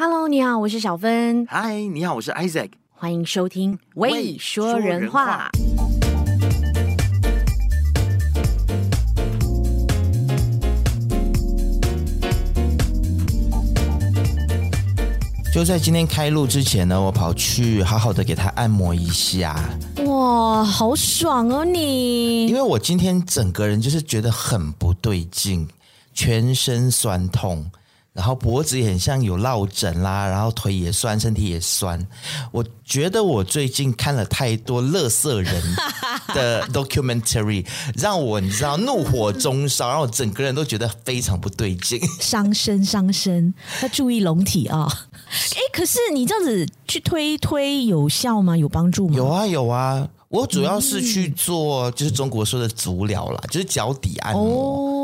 Hello，你好，我是小芬。嗨，你好，我是 Isaac。欢迎收听《喂说人话》。就在今天开录之前呢，我跑去好好的给他按摩一下。哇，好爽哦你！因为我今天整个人就是觉得很不对劲，全身酸痛。然后脖子也很像有落枕啦，然后腿也酸，身体也酸。我觉得我最近看了太多乐色人的 documentary，让我你知道怒火中烧，让我整个人都觉得非常不对劲。伤身伤身，要注意龙体啊！哎，可是你这样子去推推有效吗？有帮助吗？有啊有啊，我主要是去做就是中国说的足疗啦，就是脚底按摩。哦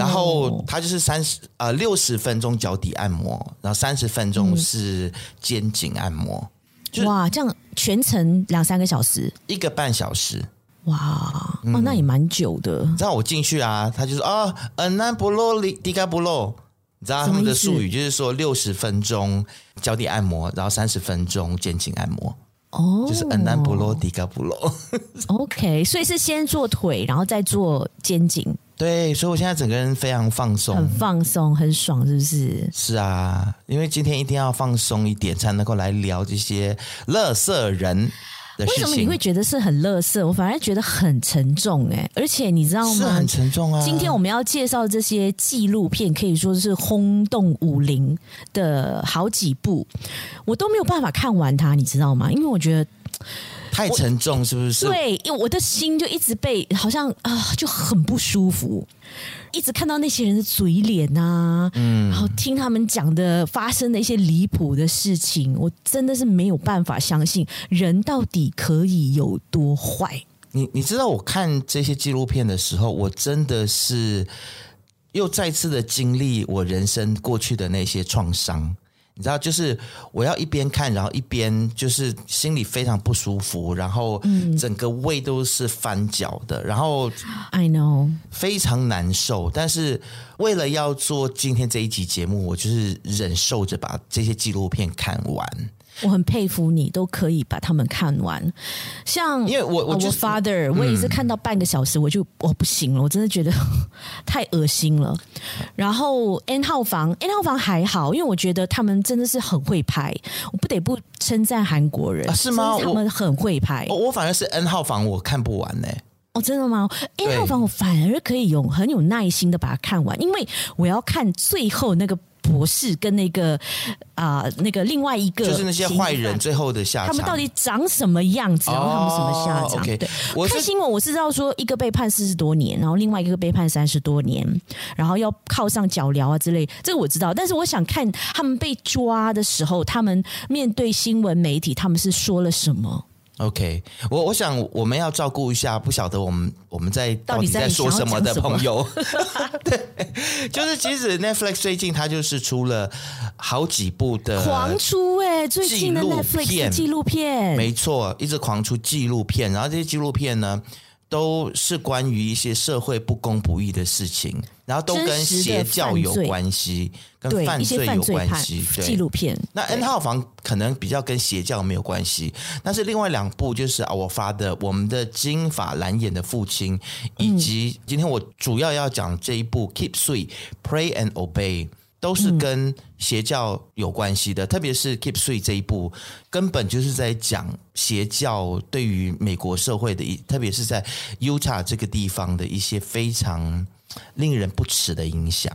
然后它就是三十呃六十分钟脚底按摩，然后三十分钟是肩颈按摩。嗯、哇，这样全程两三个小时，一个半小时。哇，嗯、哦，那也蛮久的。你知道我进去啊，他就说啊，嗯，那不漏里迪嘎不漏。你知道他们的术语就是说六十分钟脚底按摩，然后三十分钟肩颈按摩。哦，就是嗯南不漏迪嘎不漏。OK，所以是先做腿，然后再做肩颈。对，所以我现在整个人非常放松，很放松，很爽，是不是？是啊，因为今天一定要放松一点，才能够来聊这些乐色人的事情。为什么你会觉得是很乐色？我反而觉得很沉重哎，而且你知道吗？是很沉重啊。今天我们要介绍这些纪录片，可以说是轰动武林的好几部，我都没有办法看完它，你知道吗？因为我觉得。太沉重是不是？对，因为我的心就一直被好像啊，就很不舒服，一直看到那些人的嘴脸啊，嗯，然后听他们讲的发生的一些离谱的事情，我真的是没有办法相信人到底可以有多坏。你你知道，我看这些纪录片的时候，我真的是又再次的经历我人生过去的那些创伤。你知道，就是我要一边看，然后一边就是心里非常不舒服，然后整个胃都是翻搅的，然后 I know 非常难受。但是为了要做今天这一集节目，我就是忍受着把这些纪录片看完。我很佩服你，都可以把他们看完。像因为我我就 Father，我也是看到半个小时，我就我不行了，我真的觉得 太恶心了。然后 N 号房，N 号房还好，因为我觉得他们真的是很会拍，我不得不称赞韩国人，是吗？他们很会拍。我我反而是 N 号房，我看不完呢。哦，真的吗？N 号房我反而可以用很有耐心的把它看完，因为我要看最后那个。博士跟那个啊、呃，那个另外一个就是那些坏人最后的下场，他们到底长什么样子？然后他们什么下场？哦、okay, 对，我看新闻我是知道说，一个被判四十多年，然后另外一个被判三十多年，然后要靠上脚镣啊之类，这个我知道。但是我想看他们被抓的时候，他们面对新闻媒体，他们是说了什么？OK，我我想我们要照顾一下，不晓得我们我们在到底在说什么的朋友。对，就是其实 Netflix 最近它就是出了好几部的狂出哎，最近的 Netflix 纪录片，没错，一直狂出纪录片，然后这些纪录片呢，都是关于一些社会不公不义的事情，然后都跟邪教有关系，跟犯罪有关系。纪录片。那 N 号房可能比较跟邪教没有关系，但是另外两部就是 Our Father 我们的金发蓝眼的父亲，以及今天我主要要讲这一部 Keep Sweet Pray and Obey。都是跟邪教有关系的，嗯、特别是 Keep Sweet 这一部，根本就是在讲邪教对于美国社会的一，特别是在 Utah 这个地方的一些非常令人不齿的影响。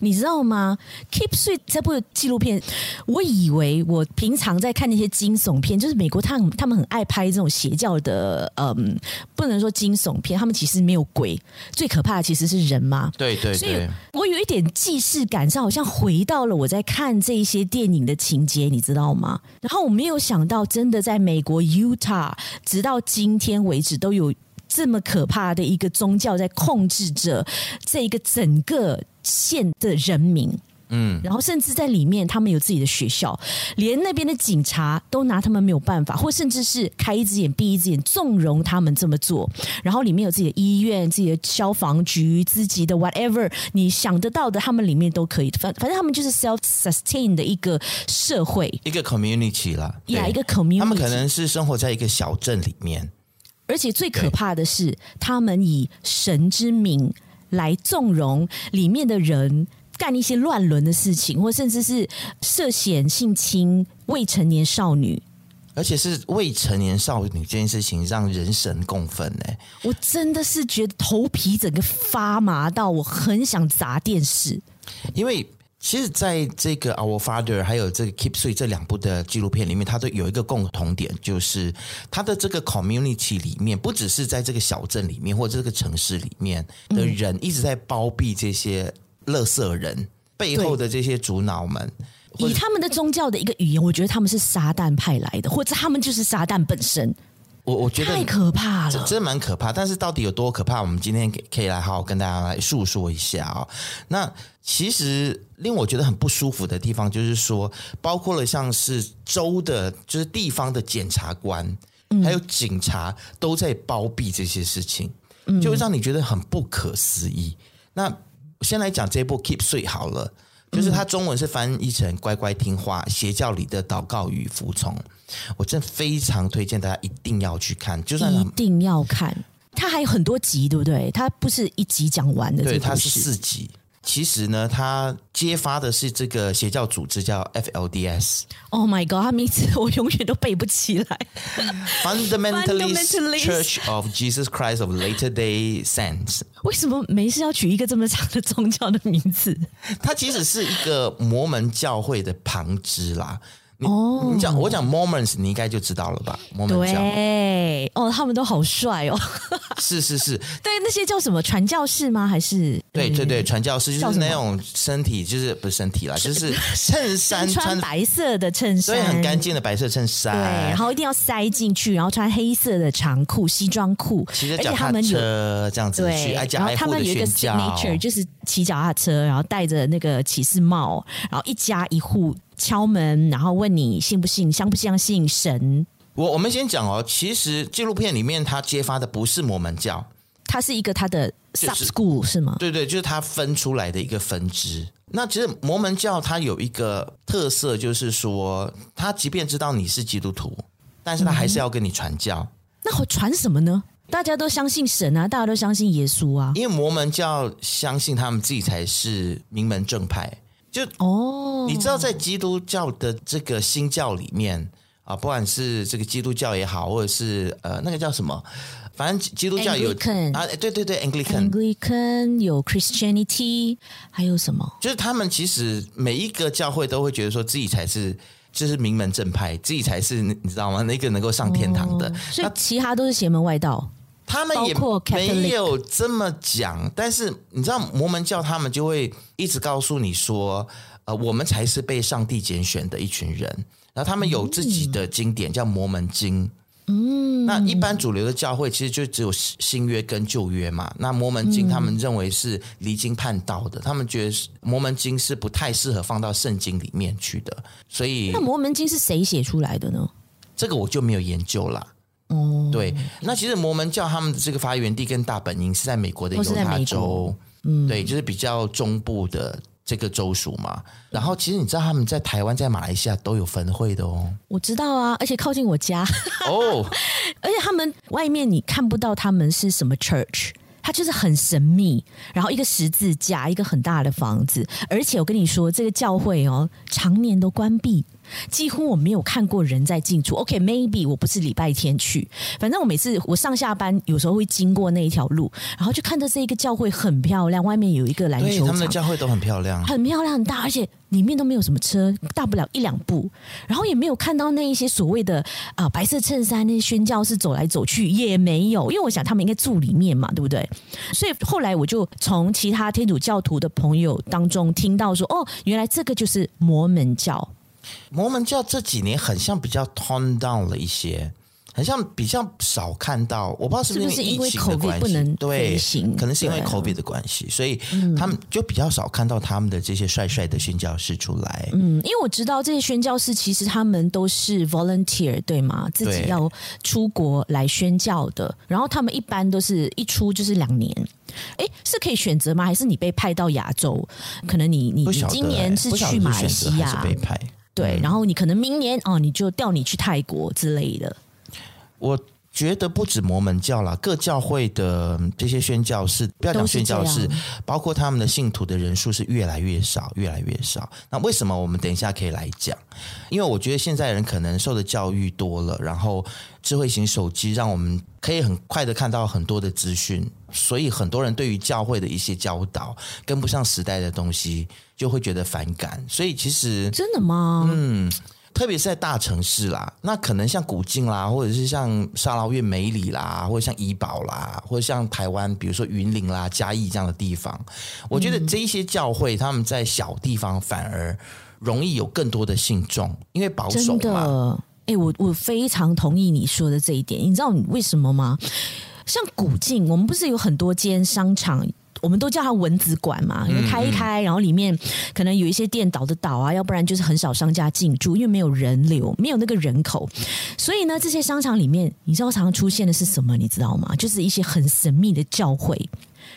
你知道吗？Keep Sweet 这部纪录片，我以为我平常在看那些惊悚片，就是美国他们他们很爱拍这种邪教的，嗯，不能说惊悚片，他们其实没有鬼，最可怕的其实是人嘛。对对对，所以我有一点既视感上，好像回到了我在看这些电影的情节，你知道吗？然后我没有想到，真的在美国 Utah，直到今天为止都有。这么可怕的一个宗教在控制着这一个整个县的人民，嗯，然后甚至在里面，他们有自己的学校，连那边的警察都拿他们没有办法，或甚至是开一只眼闭一只眼，纵容他们这么做。然后里面有自己的医院、自己的消防局、自己的 whatever，你想得到的，他们里面都可以。反反正他们就是 self sustain 的一个社会，一个 community 啦，呀，一个 community。他们可能是生活在一个小镇里面，而且最可怕的是，他们以神之名来纵容里面的人。干一些乱伦的事情，或甚至是涉嫌性侵未成年少女，而且是未成年少女这件事情让人神共愤呢。我真的是觉得头皮整个发麻到，我很想砸电视。因为其实在这个《Our Father》还有这个《Keep Sweet》这两部的纪录片里面，它都有一个共同点，就是它的这个 community 里面，不只是在这个小镇里面或者这个城市里面的人一直在包庇这些。垃圾人背后的这些主脑们，以他们的宗教的一个语言，我觉得他们是撒旦派来的，或者他们就是撒旦本身。我我觉得太可怕了，真的蛮可怕。但是到底有多可怕？我们今天可以来好好跟大家来诉说一下啊、哦。那其实令我觉得很不舒服的地方，就是说，包括了像是州的，就是地方的检察官，还有警察都在包庇这些事情，就会让你觉得很不可思议。那先来讲这一部《Keep Sweet》好了，就是它中文是翻译成“乖乖听话”，邪教里的祷告与服从。我真的非常推荐大家一定要去看，就算一定要看。它还有很多集，对不对？它不是一集讲完的，对，它是四集。其实呢，他揭发的是这个邪教组织叫 FLDS。Oh my god，他名字我永远都背不起来。Fundamentalist Church of Jesus Christ of Latter-day Saints。为什么没事要取一个这么长的宗教的名字？它其实是一个摩门教会的旁支啦。哦，你讲我讲 Mormons，你应该就知道了吧？对，哦，他们都好帅哦。是是是，对，那些叫什么传教士吗？还是？对对对，传教士就是那种身体，就是不是身体啦，就是衬衫 穿白色的衬衫，对，很干净的白色衬衫，对，然后一定要塞进去，然后穿黑色的长裤、西装裤，骑着脚踏车这样子去，爱家挨户的宣教，然后他们有一个 signature，就是骑脚踏车，然后戴着那个骑士帽，然后一家一户。敲门，然后问你信不信，相不相信神？我我们先讲哦，其实纪录片里面他揭发的不是摩门教，它是一个他的 sub school、就是、是吗？对对，就是他分出来的一个分支。那其实摩门教它有一个特色，就是说他即便知道你是基督徒，但是他还是要跟你传教。嗯、那会传什么呢？大家都相信神啊，大家都相信耶稣啊，因为摩门教相信他们自己才是名门正派。就哦，你知道在基督教的这个新教里面啊，不管是这个基督教也好，或者是呃那个叫什么，反正基督教有啊，对对对，Anglican，Anglican 有 Christianity，还有什么？就是他们其实每一个教会都会觉得说自己才是就是名门正派，自己才是你知道吗？那个能够上天堂的，哦、所以其他都是邪门外道。他们也没有这么讲，但是你知道摩门教他们就会一直告诉你说，呃，我们才是被上帝拣选的一群人。然后他们有自己的经典叫摩门经。嗯，那一般主流的教会其实就只有新约跟旧约嘛。那摩门经他们认为是离经叛道的，他们觉得摩门经是不太适合放到圣经里面去的。所以，那摩门经是谁写出来的呢？这个我就没有研究了。哦，对，那其实摩门教他们的这个发源地跟大本营是在美国的犹他州，嗯，对，就是比较中部的这个州属嘛。然后其实你知道他们在台湾、在马来西亚都有分会的哦。我知道啊，而且靠近我家。哦，而且他们外面你看不到他们是什么 church。它就是很神秘，然后一个十字架，一个很大的房子，而且我跟你说，这个教会哦，常年都关闭，几乎我没有看过人在进出。OK，maybe、okay, 我不是礼拜天去，反正我每次我上下班有时候会经过那一条路，然后就看到这一个教会很漂亮，外面有一个篮球场，他们的教会都很漂亮，很漂亮，很大，而且。里面都没有什么车，大不了一两步，然后也没有看到那一些所谓的啊白色衬衫那些宣教士走来走去也没有，因为我想他们应该住里面嘛，对不对？所以后来我就从其他天主教徒的朋友当中听到说，哦，原来这个就是摩门教。摩门教这几年很像比较 tone down 了一些，很像比较少看到，我不知道是不是因为疫情的关系，不能对，可能是因为 COVID 的关系，所以他们就比较少看到他们的这些帅帅的宣教士出来。嗯，因为我知道这些宣教士其实他们都是 volunteer 对吗？自己要出国来宣教的，然后他们一般都是一出就是两年。哎，是可以选择吗？还是你被派到亚洲？可能你你你今年是去马来西亚被派，对，然后你可能明年哦，你就调你去泰国之类的。我觉得不止摩门教啦，各教会的这些宣教士，不要讲宣教士，包括他们的信徒的人数是越来越少，越来越少。那为什么？我们等一下可以来讲。因为我觉得现在人可能受的教育多了，然后智慧型手机让我们可以很快的看到很多的资讯，所以很多人对于教会的一些教导跟不上时代的东西，就会觉得反感。所以其实真的吗？嗯。特别是在大城市啦，那可能像古晋啦，或者是像沙劳越、美里啦，或者像怡保啦，或者像台湾，比如说云林啦、嘉义这样的地方，我觉得这一些教会他们在小地方反而容易有更多的信众，因为保守嘛。真的，哎，我我非常同意你说的这一点。你知道你为什么吗？像古晋，我们不是有很多间商场？我们都叫它蚊子馆嘛，因为开一开，然后里面可能有一些店倒的倒啊，要不然就是很少商家进驻，因为没有人流，没有那个人口，所以呢，这些商场里面，你知道常常出现的是什么？你知道吗？就是一些很神秘的教会，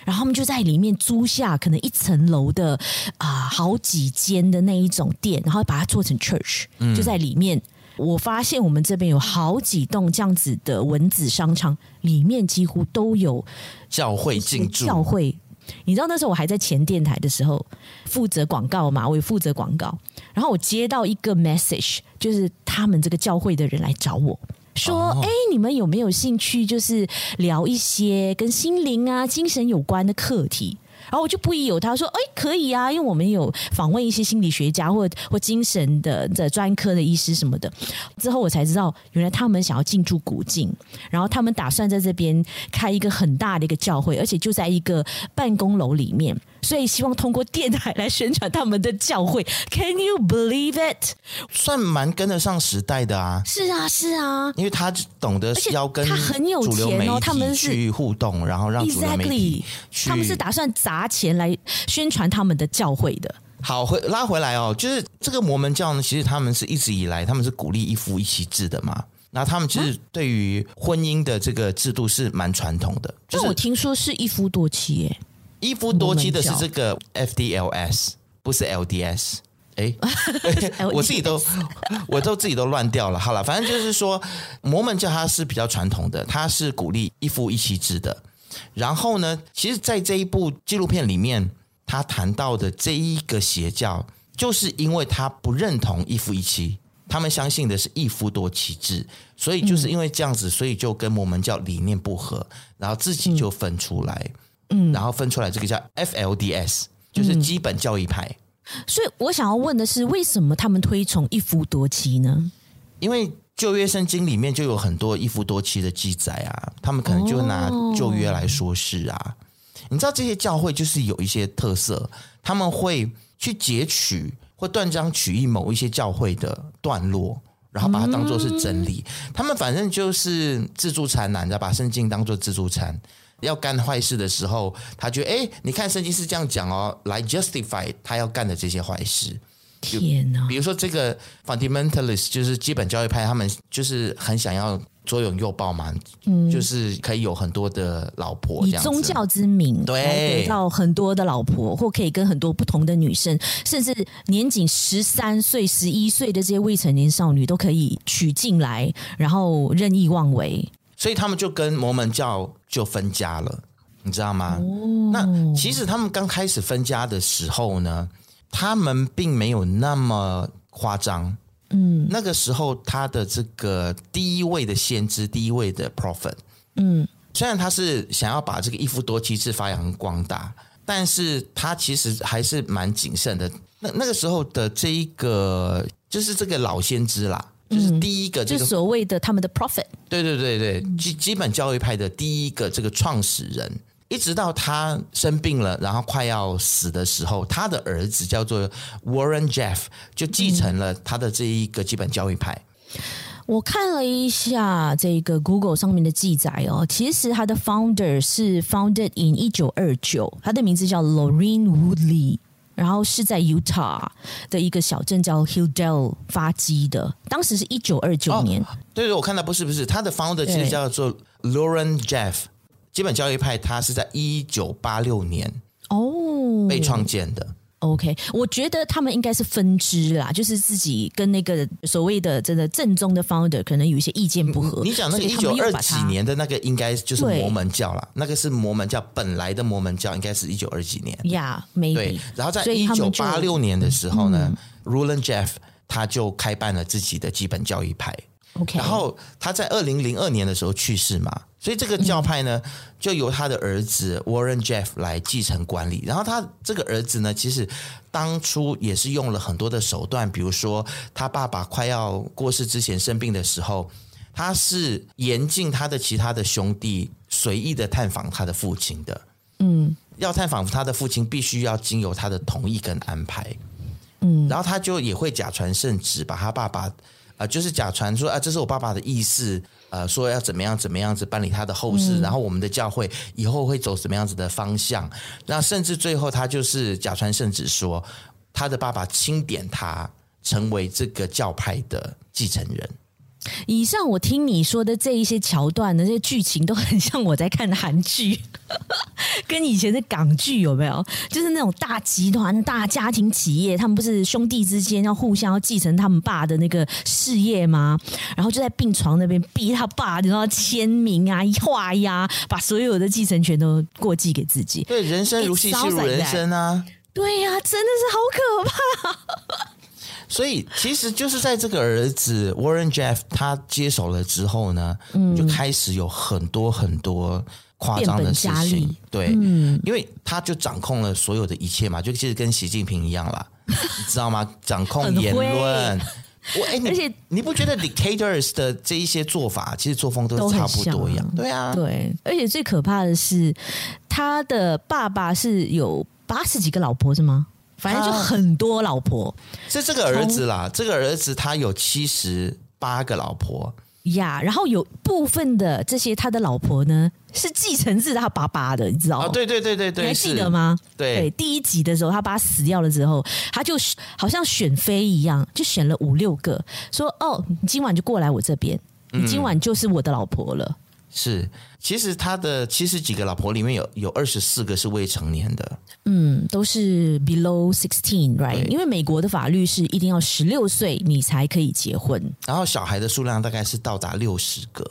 然后他们就在里面租下可能一层楼的啊、呃、好几间的那一种店，然后把它做成 church，就在里面。我发现我们这边有好几栋这样子的蚊子商场，里面几乎都有教会进驻，教会。你知道那时候我还在前电台的时候，负责广告嘛，我也负责广告。然后我接到一个 message，就是他们这个教会的人来找我说：“哎、哦，你们有没有兴趣，就是聊一些跟心灵啊、精神有关的课题？”然后我就不疑有他，说：“哎，可以啊，因为我们有访问一些心理学家或或精神的的专科的医师什么的。”之后我才知道，原来他们想要进驻古晋，然后他们打算在这边开一个很大的一个教会，而且就在一个办公楼里面。所以希望通过电台来宣传他们的教会，Can you believe it？算蛮跟得上时代的啊！是啊，是啊，因为他懂得要跟他很有钱哦，他们去互动，然后让主流媒体 Exactly，他们是打算砸钱来宣传他们的教会的。好，回拉回来哦，就是这个摩门教呢，其实他们是一直以来他们是鼓励一夫一妻制的嘛。那他们其实对于婚姻的这个制度是蛮传统的。但我听说是一夫多妻耶。一夫多妻的是这个 FDLS，不是 LDS。哎，我自己都我都自己都乱掉了。好了，反正就是说，摩门教它是比较传统的，它是鼓励一夫一妻制的。然后呢，其实，在这一部纪录片里面，他谈到的这一个邪教，就是因为他不认同一夫一妻，他们相信的是一夫多妻制，所以就是因为这样子，所以就跟摩门教理念不合，然后自己就分出来。嗯，然后分出来这个叫 FLDS，就是基本教义派。嗯。所以我想要问的是，为什么他们推崇一夫多妻呢？因为旧约圣经里面就有很多一夫多妻的记载啊，他们可能就拿旧约来说事啊。哦。你知道这些教会就是有一些特色，他们会去截取或断章取义某一些教会的段落，然后把它当做是真理。嗯。他们反正就是自助餐呐，你知道把圣经当做自助餐。要干坏事的时候，他觉得哎，你看圣经是这样讲哦，来 justify 他要干的这些坏事。天哪！比如说这个 fundamentalist 就是基本教育派，他们就是很想要左拥右抱嘛，嗯，就是可以有很多的老婆，以宗教之名，对，得到很多的老婆，或可以跟很多不同的女生，甚至年仅十三岁、十一岁的这些未成年少女都可以娶进来，然后任意妄为。所以他们就跟摩门教就分家了，你知道吗？哦、那其实他们刚开始分家的时候呢，他们并没有那么夸张。嗯，那个时候他的这个第一位的先知，第一位的 prophet，嗯，虽然他是想要把这个一夫多妻制发扬光大，但是他其实还是蛮谨慎的。那那个时候的这一个就是这个老先知啦。就是第一个、这个，就所谓的他们的 prophet，对对对对，基基本教育派的第一个这个创始人，一直到他生病了，然后快要死的时候，他的儿子叫做 Warren Jeff 就继承了他的这一个基本教育派。我看了一下这个 Google 上面的记载哦，其实他的 founder 是 founded in 一九二九，他的名字叫 Lorraine Woodley，然后是在 Utah 的一个小镇叫 Hilldale 发迹的，当时是一九二九年。哦、对对，我看到不是不是，他的 founder 其实叫做 Lauren Jeff，基本教育派，他是在一九八六年哦被创建的。OK，我觉得他们应该是分支啦，就是自己跟那个所谓的真的正宗的 founder 可能有一些意见不合。你讲那个一九二几年的那个，应该就是摩门教啦，那个是摩门教本来的摩门教，应该是一九二几年。呀，没对。然后在一九八六年的时候呢，Rulon Jeff 他就开办了自己的基本教育派。OK，然后他在二零零二年的时候去世嘛，所以这个教派呢，就由他的儿子 Warren Jeff 来继承管理。然后他这个儿子呢，其实当初也是用了很多的手段，比如说他爸爸快要过世之前生病的时候，他是严禁他的其他的兄弟随意的探访他的父亲的。嗯，要探访他的父亲，必须要经由他的同意跟安排。嗯，然后他就也会假传圣旨，把他爸爸。啊，就是假传说啊，这是我爸爸的意思，呃，说要怎么样怎么样子办理他的后事，嗯、然后我们的教会以后会走什么样子的方向，那甚至最后他就是假传圣旨说，他的爸爸钦点他成为这个教派的继承人。以上我听你说的这一些桥段的这些剧情都很像我在看韩剧，跟以前的港剧有没有？就是那种大集团、大家庭企业，他们不是兄弟之间要互相要继承他们爸的那个事业吗？然后就在病床那边逼他爸，然后签名啊、画押，把所有的继承权都过继给自己。对，人生如戏，戏如人生啊！对呀、啊，真的是好可怕。所以，其实就是在这个儿子 Warren Jeff 他接手了之后呢，嗯，就开始有很多很多夸张的事情，对，嗯，因为他就掌控了所有的一切嘛，就其实跟习近平一样啦，你知道吗？掌控言论，我哎，而且你不觉得 dictators 的这一些做法，其实作风都差不多一样？对啊，对，而且最可怕的是，他的爸爸是有八十几个老婆，是吗？反正就很多老婆，是这个儿子啦。这个儿子他有七十八个老婆呀，然后有部分的这些他的老婆呢是继承自他爸爸的，你知道吗？对对对对对，你还记得吗？对对，第一集的时候他爸死掉了之后，他就好像选妃一样，就选了五六个，说：“哦，你今晚就过来我这边，你今晚就是我的老婆了。”是，其实他的七十几个老婆里面有有二十四个是未成年的，嗯，都是 below sixteen，right？因为美国的法律是一定要十六岁你才可以结婚，然后小孩的数量大概是到达六十个，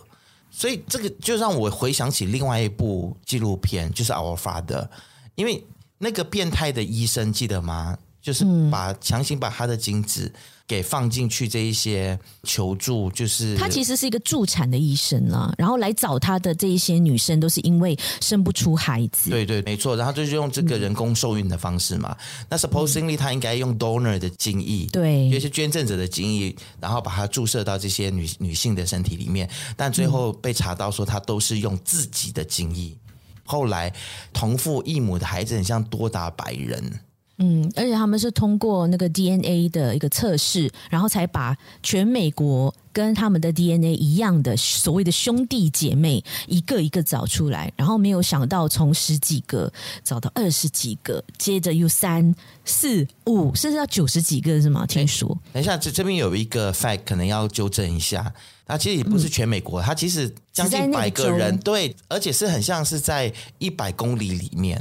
所以这个就让我回想起另外一部纪录片，就是 Our Father，因为那个变态的医生记得吗？就是把强行把他的精子。给放进去这一些求助，就是他其实是一个助产的医生啊，然后来找他的这一些女生都是因为生不出孩子，对对，没错，然后就是用这个人工受孕的方式嘛。嗯、那 supposedly 他应该用 donor 的精液，对，就是捐赠者的精液，然后把它注射到这些女女性的身体里面，但最后被查到说他都是用自己的精液。后来同父异母的孩子很像多达百人。嗯，而且他们是通过那个 DNA 的一个测试，然后才把全美国跟他们的 DNA 一样的所谓的兄弟姐妹一个一个找出来，然后没有想到从十几个找到二十几个，接着又三四五，甚至到九十几个是吗？听说？等一下，这这边有一个 fact 可能要纠正一下，它其实也不是全美国，嗯、它其实将近百个人，对，而且是很像是在一百公里里面。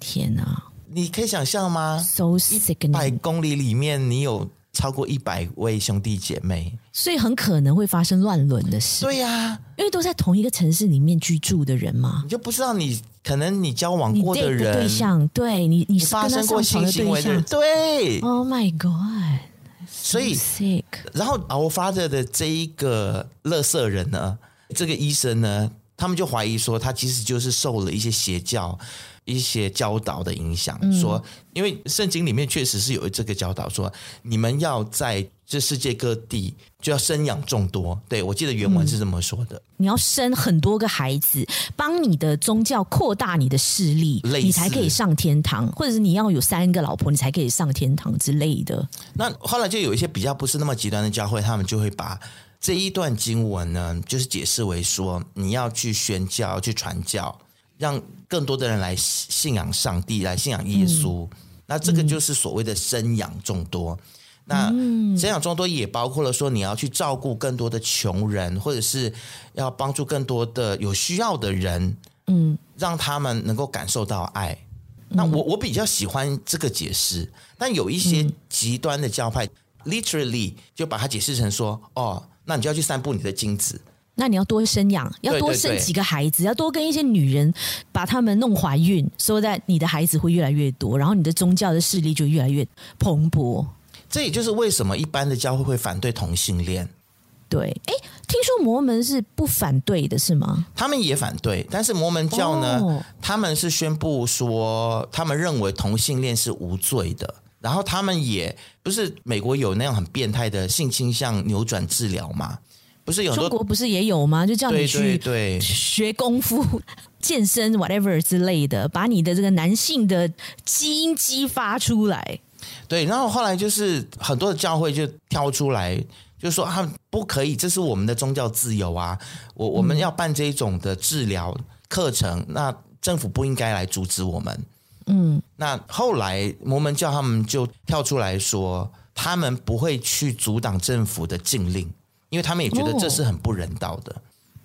天哪！你可以想象吗？So sick！一百公里里面，你有超过一百位兄弟姐妹，所以很可能会发生乱伦的事。对呀、啊，因为都在同一个城市里面居住的人嘛，你就不知道你可能你交往过的人对象，对你你发生过性行为的人，对，Oh my God！所以，so. 然后 Our Father 的这一个垃圾人呢，这个医生呢，他们就怀疑说他其实就是受了一些邪教。一些教导的影响，嗯、说，因为圣经里面确实是有这个教导，说你们要在这世界各地就要生养众多。对，我记得原文是这么说的，你要生很多个孩子，帮你的宗教扩大你的势力，你才可以上天堂，或者是你要有三个老婆，你才可以上天堂之类的。那后来就有一些比较不是那么极端的教会，他们就会把。这一段经文呢，就是解释为说，你要去宣教、去传教，让更多的人来信仰上帝，来信仰耶稣。嗯、那这个就是所谓的生养众多。嗯、那生养众多也包括了说，你要去照顾更多的穷人，或者是要帮助更多的有需要的人，嗯，让他们能够感受到爱。嗯、那我我比较喜欢这个解释，但有一些极端的教派、嗯、，literally 就把它解释成说，哦。那你就要去散布你的精子，那你要多生养，要多生几个孩子，对对对，要多跟一些女人把他们弄怀孕，所以在你的孩子会越来越多，然后你的宗教的势力就越来越蓬勃。这也就是为什么一般的教会会反对同性恋。对，哎，听说摩门是不反对的，是吗？他们也反对，但是摩门教呢，哦、他们是宣布说，他们认为同性恋是无罪的。然后他们也不是美国有那样很变态的性倾向扭转治疗吗？不是有中国不是也有吗？就叫你去学功夫、健身 whatever 之类的，把你的这个男性的基因激发出来。对，然后后来就是很多的教会就挑出来，就说他们不可以，这是我们的宗教自由啊！我我们要办这种的治疗课程，那政府不应该来阻止我们。嗯，那后来摩门教他们就跳出来说，他们不会去阻挡政府的禁令，因为他们也觉得这是很不人道的。哦、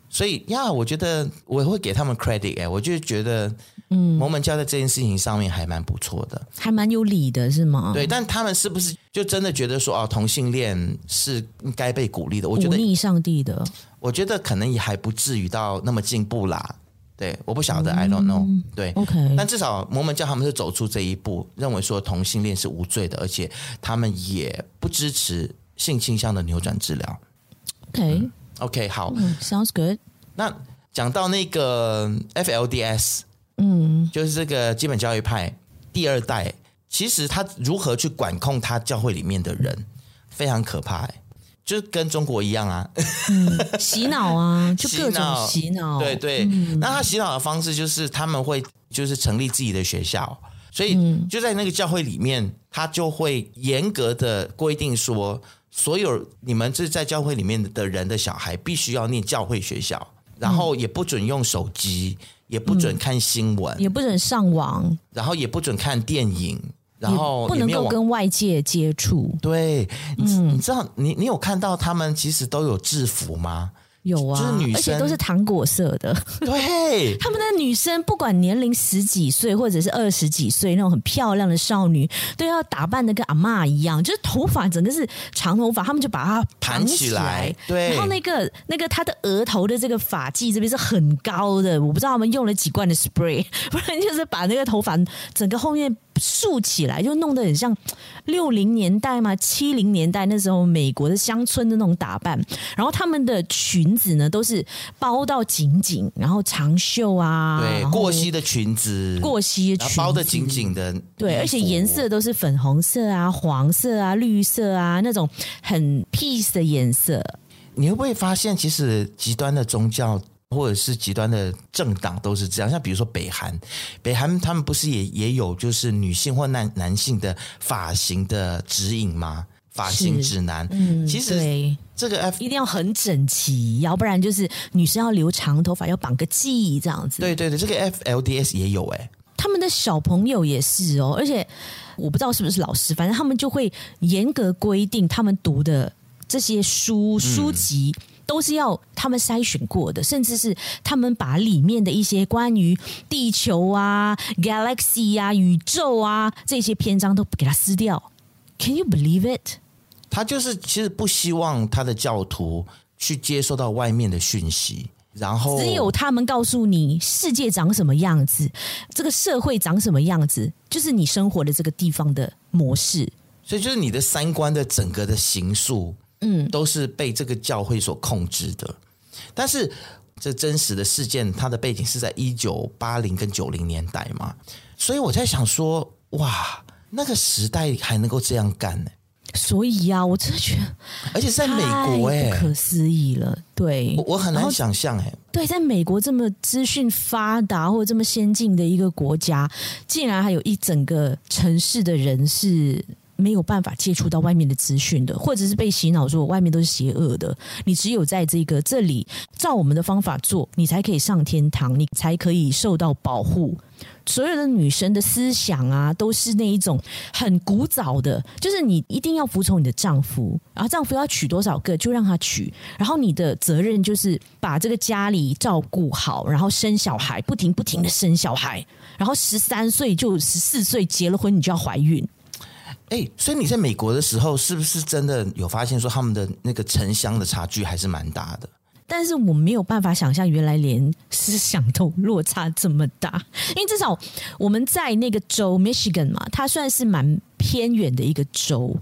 所以呀，我觉得我会给他们 credit 哎，我就觉得，嗯，摩门教在这件事情上面还蛮不错的，还蛮有理的，是吗？对，但他们是不是就真的觉得说，哦，同性恋是应该被鼓励的？我觉得，逆上帝的，我觉得可能也还不至于到那么进步啦。对，我不晓得、嗯、，I don't know。对，OK。但至少摩门教他们是走出这一步，认为说同性恋是无罪的，而且他们也不支持性倾向的扭转治疗。OK，OK，、好、嗯、，Sounds good。那讲到那个 FLDS，嗯，就是这个基本教育派第二代，其实他如何去管控他教会里面的人，非常可怕。就跟中国一样啊，嗯、洗脑啊，就各种洗脑。对对，嗯、那他洗脑的方式就是他们会就是成立自己的学校，所以就在那个教会里面，他就会严格的规定说，所有你们这在教会里面的人的小孩必须要念教会学校，然后也不准用手机，也不准看新闻，也不准上网，然后也不准看电影。然后不能够跟外界接触。对，嗯，你知道，你你有看到他们其实都有制服吗？有啊，就是女生，而且都是糖果色的。对，他们的女生不管年龄十几岁或者是二十几岁，那种很漂亮的少女，都要打扮的跟阿嬷一样，就是头发整个是长头发，他们就把它盘起来。对，然后那个那个她的额头的这个发髻这边是很高的，我不知道他们用了几罐的 spray，不然就是把那个头发整个后面。竖起来就弄得很像六零年代嘛，七零年代那时候美国的乡村的那种打扮，然后他们的裙子呢都是包到紧紧，然后长袖啊，对，过膝的裙子，过膝的裙子包得紧紧的，对，而且颜色都是粉红色啊、黄色啊、绿色啊那种很 peace 的颜色。你会不会发现，其实极端的宗教？或者是极端的政党都是这样，像比如说北韩，北韩他们不是也也有就是女性或男男性的发型的指引吗？发型指南，嗯，其实这个 F 一定要很整齐，要不然就是女生要留长头发，要绑个髻这样子。对对对，这个 FLDS 也有哎、欸，他们的小朋友也是哦，而且我不知道是不是老师，反正他们就会严格规定他们读的这些书书籍。嗯都是要他们筛选过的，甚至是他们把里面的一些关于地球啊、galaxy 啊、宇宙啊这些篇章都给它撕掉。Can you believe it？他就是其实不希望他的教徒去接受到外面的讯息，然后只有他们告诉你世界长什么样子，这个社会长什么样子，就是你生活的这个地方的模式。所以就是你的三观的整个的形塑。嗯，都是被这个教会所控制的。但是这真实的事件，它的背景是在一九八零跟九零年代嘛，所以我在想说，哇，那个时代还能够这样干呢？所以啊，我真的觉得，而且在美国、欸，哎，不可思议了。对，我我很难想象、欸，哎，对，在美国这么资讯发达或者这么先进的一个国家，竟然还有一整个城市的人是。没有办法接触到外面的资讯的，或者是被洗脑说外面都是邪恶的。你只有在这个这里照我们的方法做，你才可以上天堂，你才可以受到保护。所有的女生的思想啊，都是那一种很古早的，就是你一定要服从你的丈夫，然后丈夫要娶多少个就让他娶，然后你的责任就是把这个家里照顾好，然后生小孩，不停不停的生小孩，然后十三岁就十四岁结了婚，你就要怀孕。哎、所以你在美国的时候，是不是真的有发现说他们的那个城乡的差距还是蛮大的？但是我没有办法想象，原来连思想都落差这么大。因为至少我们在那个州 Michigan 嘛，它算是蛮。偏远的一个州，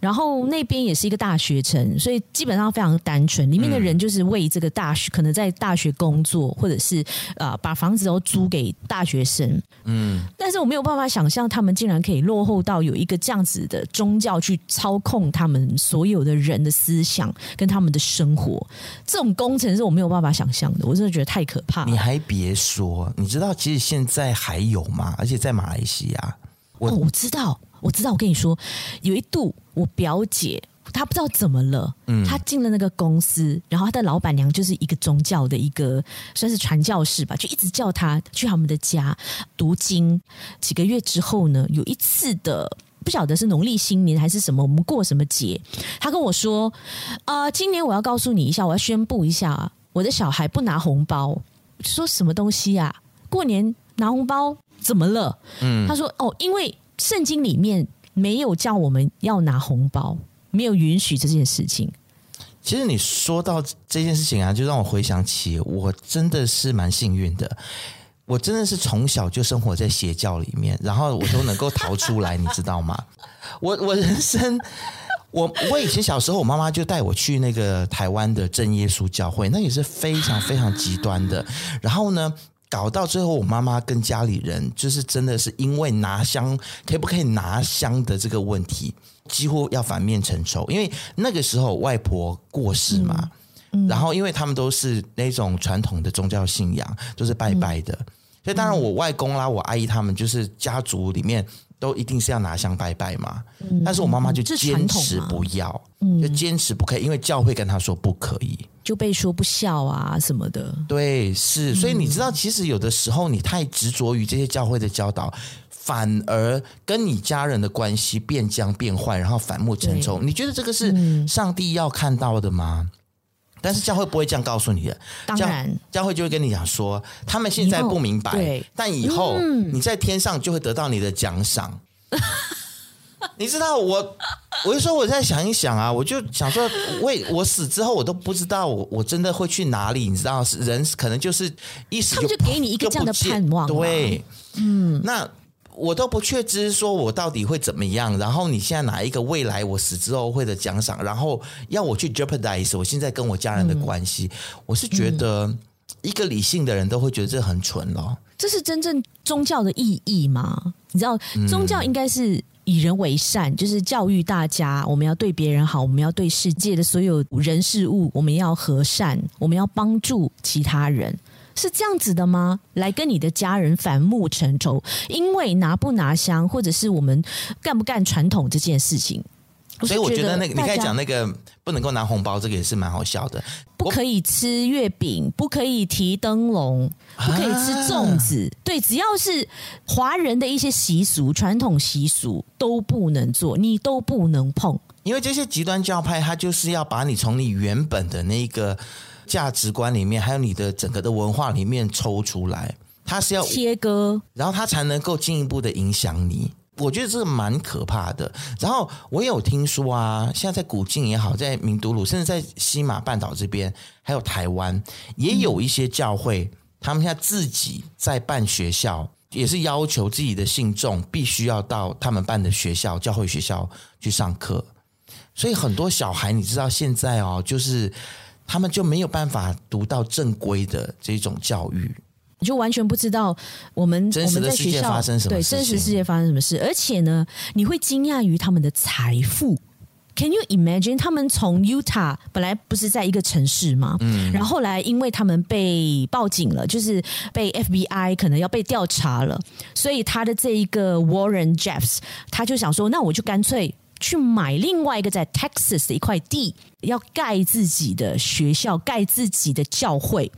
然后那边也是一个大学城，所以基本上非常单纯。里面的人就是为这个大学，可能在大学工作，或者是啊把房子都租给大学生。嗯，但是我没有办法想象，他们竟然可以落后到有一个这样子的宗教去操控他们所有的人的思想跟他们的生活。这种工程是我没有办法想象的，我真的觉得太可怕了。你还别说，你知道其实现在还有吗？而且在马来西亚，我、哦、我知道。我知道，我跟你说，有一度我表姐她不知道怎么了，嗯，她进了那个公司，然后她的老板娘就是一个宗教的一个算是传教士吧，就一直叫她去他们的家读经。几个月之后呢，有一次的不晓得是农历新年还是什么，我们过什么节，她跟我说：“啊、呃，今年我要告诉你一下，我要宣布一下，我的小孩不拿红包。”说什么东西啊？过年拿红包怎么了？嗯，她说：“哦，因为。”圣经里面没有叫我们要拿红包，没有允许这件事情。其实你说到这件事情啊，就让我回想起，我真的是蛮幸运的。我真的是从小就生活在邪教里面，然后我都能够逃出来，你知道吗？我我人生，我我以前小时候，我妈妈就带我去那个台湾的真耶稣教会，那也是非常非常极端的。然后呢，搞到最后，我妈妈跟家里人就是真的是因为拿香可以不可以拿香的这个问题，几乎要反面成仇。因为那个时候外婆过世嘛，嗯嗯、然后因为他们都是那种传统的宗教信仰，就是拜拜的，嗯、所以当然我外公啦、我阿姨他们就是家族里面都一定是要拿香拜拜嘛。嗯、但是我妈妈就坚持不要，嗯、就坚持不可以，因为教会跟她说不可以。就被说不孝啊什么的，对，是，所以你知道，其实有的时候你太执着于这些教会的教导，反而跟你家人的关系变僵变坏，然后反目成仇。你觉得这个是上帝要看到的吗？嗯、但是教会不会这样告诉你的，当然，教会就会跟你讲说，他们现在不明白，对，但以后你在天上就会得到你的奖赏。嗯 你知道我，我就说我在想一想啊，我就想说，为我死之后，我都不知道我我真的会去哪里。你知道，是人可能就是一死就，就给你一个这样的盼望，对，嗯，那我都不确知说我到底会怎么样。然后你现在哪一个未来我死之后会的奖赏，然后要我去 jeopardize 我现在跟我家人的关系，嗯、我是觉得一个理性的人都会觉得这很蠢咯。这是真正宗教的意义吗？你知道，宗教应该是。以人为善，就是教育大家，我们要对别人好，我们要对世界的所有人事物，我们要和善，我们要帮助其他人，是这样子的吗？来跟你的家人反目成仇，因为拿不拿香，或者是我们干不干传统这件事情。所以我觉得那个，你刚才讲那个不能够拿红包，这个也是蛮好笑的。不可以吃月饼，不可以提灯笼，不可以吃粽子。啊、对，只要是华人的一些习俗、传统习俗都不能做，你都不能碰。因为这些极端教派，他就是要把你从你原本的那个价值观里面，还有你的整个的文化里面抽出来，它是要切割，然后它才能够进一步的影响你。我觉得这个蛮可怕的。然后我也有听说啊，现在在古晋也好，在明都鲁，甚至在西马半岛这边，还有台湾，也有一些教会，嗯、他们现在自己在办学校，也是要求自己的信众必须要到他们办的学校、教会学校去上课。所以很多小孩，你知道现在哦，就是他们就没有办法读到正规的这种教育。你就完全不知道我们真实的世界发生什么事，对，真实世界发生什么事，而且呢，你会惊讶于他们的财富。Can you imagine？他们从 Utah 本来不是在一个城市吗？嗯，然后后来因为他们被报警了，就是被 FBI 可能要被调查了，所以他的这一个 Warren Jeffs 他就想说，那我就干脆。去买另外一个在 Texas 的一块地，要盖自己的学校，盖自己的教会，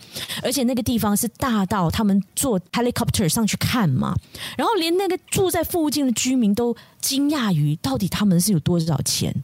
而且那个地方是大到他们坐 helicopter 上去看嘛，然后连那个住在附近的居民都惊讶于到底他们是有多少钱。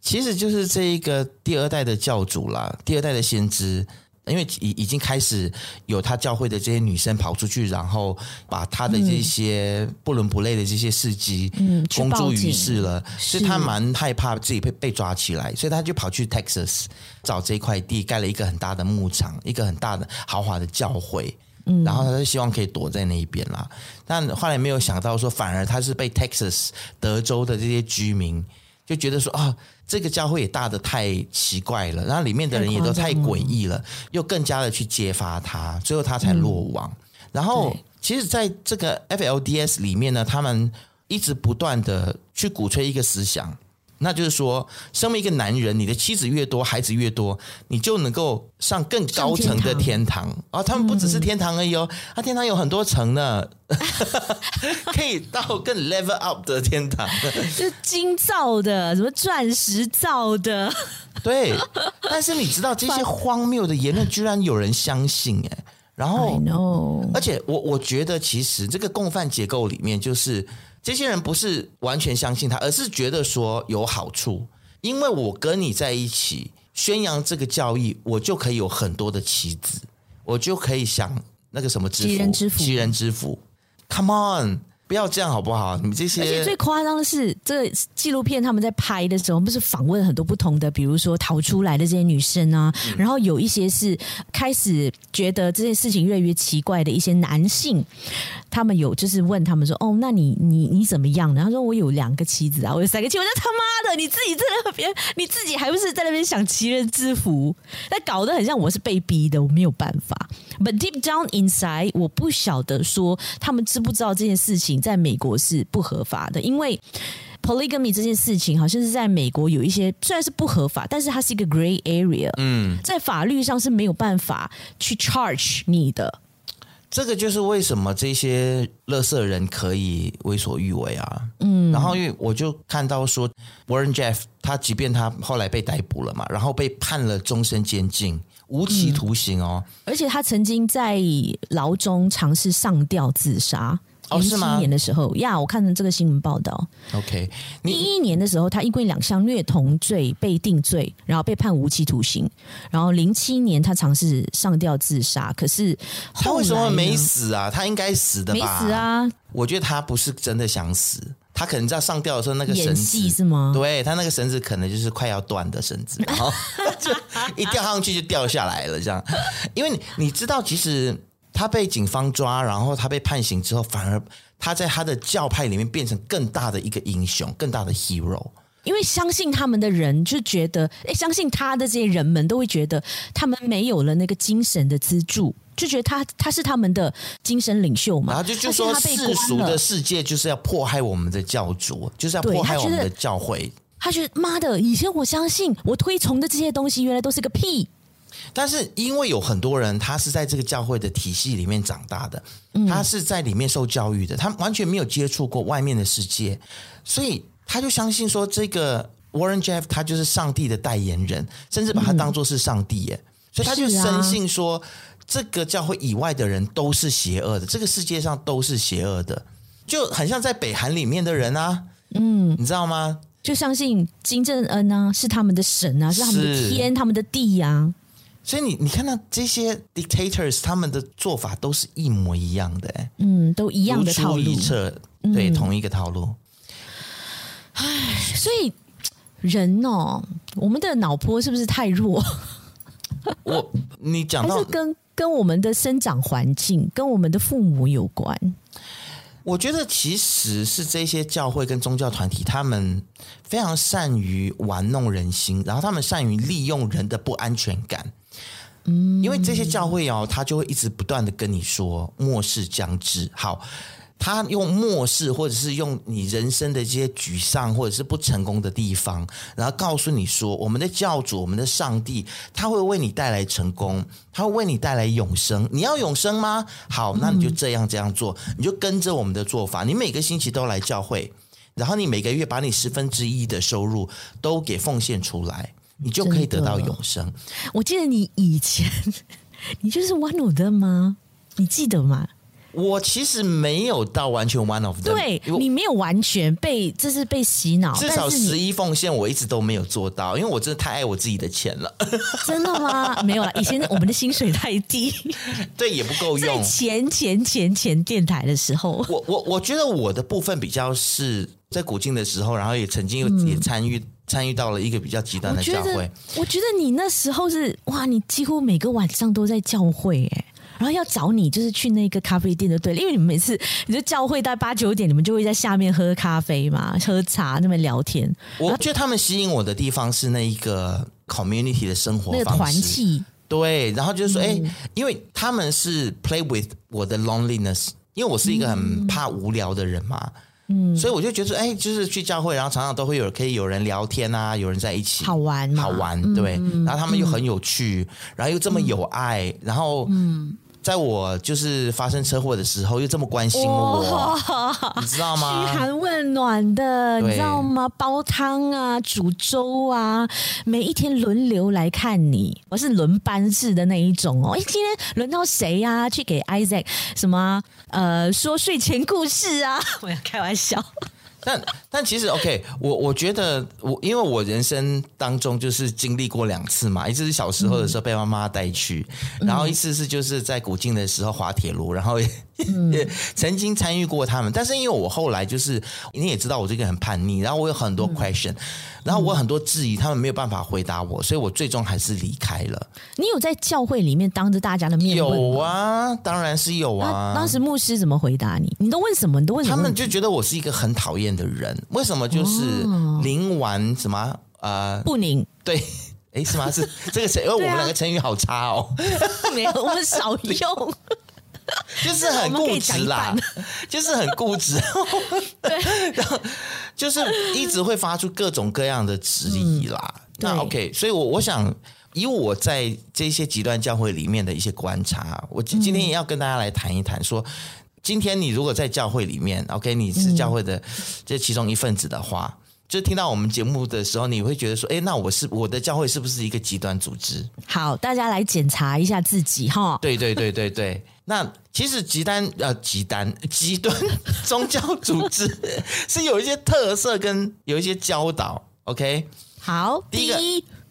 其实就是这一个第二代的教主啦，第二代的先知。因为已已经开始有他教会的这些女生跑出去，然后把他的这些不伦不类的这些事迹公诸于世了，所以他蛮害怕自己被被抓起来，所以他就跑去 Texas 找这块地，盖了一个很大的牧场，一个很大的豪华的教会，然后他就希望可以躲在那一边啦。但后来没有想到说，反而他是被 Texas 德州的这些居民就觉得说啊。这个教会也大的太奇怪了，然后里面的人也都太诡异了，又更加的去揭发他，最后他才落网。嗯、然后，其实在这个 FLDS 里面呢，他们一直不断的去鼓吹一个思想。那就是说，身为一个男人，你的妻子越多，孩子越多，你就能够上更高层的天堂。啊、哦，他们不只是天堂而已哦，啊，天堂有很多层呢，可以到更 level up 的天堂，是金造的，什么钻石造的。对，但是你知道这些荒谬的言论，居然有人相信哎，然后，而且我我觉得，其实这个共犯结构里面就是。这些人不是完全相信他，而是觉得说有好处，因为我跟你在一起宣扬这个教义，我就可以有很多的棋子，我就可以想那个什么知福，吉人之福，吉人之福。Come on。不要这样好不好？你们这些，而且最夸张的是，这个纪录片他们在拍的时候，不是访问很多不同的，比如说逃出来的这些女生啊，嗯、然后有一些是开始觉得这件事情越来越奇怪的一些男性，他们有就是问他们说：“哦，那你你你怎么样？”然后说：“我有两个妻子啊，我有三个妻子。”我说：“他妈的，你自己在那边，你自己还不是在那边享齐人之福？那搞得很像我是被逼的，我没有办法。But deep down inside，我不晓得说他们知不知道这件事情。”在美国是不合法的，因为 polygamy 这件事情好像是在美国有一些虽然是不合法，但是它是一个 gray area，嗯，在法律上是没有办法去 charge 你的。这个就是为什么这些乐色人可以为所欲为啊，嗯，然后因为我就看到说 Warren Jeff 他即便他后来被逮捕了嘛，然后被判了终身监禁，无期徒刑哦，嗯，而且他曾经在牢中尝试上吊自杀。零七年的时候呀，我看了这个新闻报道。OK，一一年的时候，他因为两项虐童罪被定罪，然后被判无期徒刑。然后零七年他尝试上吊自杀，可是他为什么没死啊？他应该死的吧？没死啊！我觉得他不是真的想死，他可能在上吊的时候那个绳子是吗？对，他那个绳子可能就是快要断的绳子，然后 就一掉上去就掉下来了，这样。因为你你知道，其实。他被警方抓，然后他被判刑之后，反而他在他的教派里面变成更大的一个英雄，更大的 hero。因为相信他们的人就觉得，诶，相信他的这些人们都会觉得，他们没有了那个精神的支柱，就觉得他他是他们的精神领袖嘛。然后就就说世俗的世界就是要迫害我们的教主，就是要迫害我们的教会。他觉得妈的，以前我相信我推崇的这些东西，原来都是个屁。但是因为有很多人，他是在这个教会的体系里面长大的，他是在里面受教育的，他完全没有接触过外面的世界，所以他就相信说，这个 Warren Jeff 他就是上帝的代言人，甚至把他当做是上帝耶，所以他就深信说，这个教会以外的人都是邪恶的，这个世界上都是邪恶的，就很像在北韩里面的人啊，嗯，你知道吗？就相信金正恩啊是他们的神啊，是他们的天，他们的地呀、啊。所以你你看到这些 dictators 他们的做法都是一模一样的，欸，嗯，都一样的套路，对，嗯，同一个套路。唉，所以人哦，我们的脑波是不是太弱？我你讲到跟跟我们的生长环境，跟我们的父母有关。我觉得其实是这些教会跟宗教团体，他们非常善于玩弄人心，然后他们善于利用人的不安全感，因为这些教会哦，他就会一直不断的跟你说末世将至。好，他用末世，或者是用你人生的这些沮丧，或者是不成功的地方，然后告诉你说，我们的教主，我们的上帝，他会为你带来成功，他会为你带来永生。你要永生吗？好，那你就这样这样做，你就跟着我们的做法。你每个星期都来教会，然后你每个月把你十分之一的收入都给奉献出来。你就可以得到永生。我记得你以前，你就是 one of them 吗？你记得吗？我其实没有到完全 one of them。对，你没有完全被，这是被洗脑。至少十一奉献，我一直都没有做到，因为我真的太爱我自己的钱了。真的吗？没有啦，以前我们的薪水太低，对，也不够用。前前前前电台的时候，我我我觉得我的部分比较是在古晋的时候，然后也曾经有也参与。参与到了一个比较极端的教会，我觉得你那时候是哇，你几乎每个晚上都在教会哎，然后要找你就是去那个咖啡店的对，因为你们每次你在教会大概八九点，你们就会在下面喝咖啡嘛，喝茶那边聊天。我觉得他们吸引我的地方是那一个 community 的生活方式，那个团契。对，然后就是说，哎、嗯，因为他们是 play with 我的 loneliness，因为我是一个很怕无聊的人嘛。嗯嗯，所以我就觉得，哎，就是去教会，然后常常都会有可以有人聊天啊，有人在一起，好玩，好玩，对。然后他们又很有趣，然后又这么有爱，然后，嗯。在我就是发生车祸的时候，又这么关心我，你知道吗？嘘寒问暖的，你知道吗？煲汤啊，煮粥啊，每一天轮流来看你，我是轮班制的那一种哦。哎，今天轮到谁呀？去给 Isaac 什么？呃，说睡前故事啊？我要开玩笑。但但其实 OK，我我觉得我因为我人生当中就是经历过两次嘛，一次是小时候的时候被妈妈带去，嗯、然后一次是就是在古晋的时候滑铁卢，然后也，曾经参与过他们，但是因为我后来就是你也知道我这个很叛逆，然后我有很多 question。嗯然后我很多质疑，他们没有办法回答我，所以我最终还是离开了。你有在教会里面当着大家的面？有啊，当然是有啊。当时牧师怎么回答你？你都问什么？你都问什么？他们就觉得我是一个很讨厌的人。为什么？就是宁完什么呃不宁？对，哎，是吗？是这个成？因 为我们两个成语好差哦。没有，我们少用。就是很固执啦，就是很固执。对，然后就是一直会发出各种各样的质疑啦。嗯、那 OK，所以我我想以我在这些极端教会里面的一些观察，我今今天也要跟大家来谈一谈说，说今天你如果在教会里面，OK，你是教会的这其中一份子的话，嗯、就听到我们节目的时候，你会觉得说，哎，那我是我的教会是不是一个极端组织？好，大家来检查一下自己哈。对对对对对。那其实极端呃极端 极端宗教组织 是有一些特色跟有一些教导，OK？好，第一个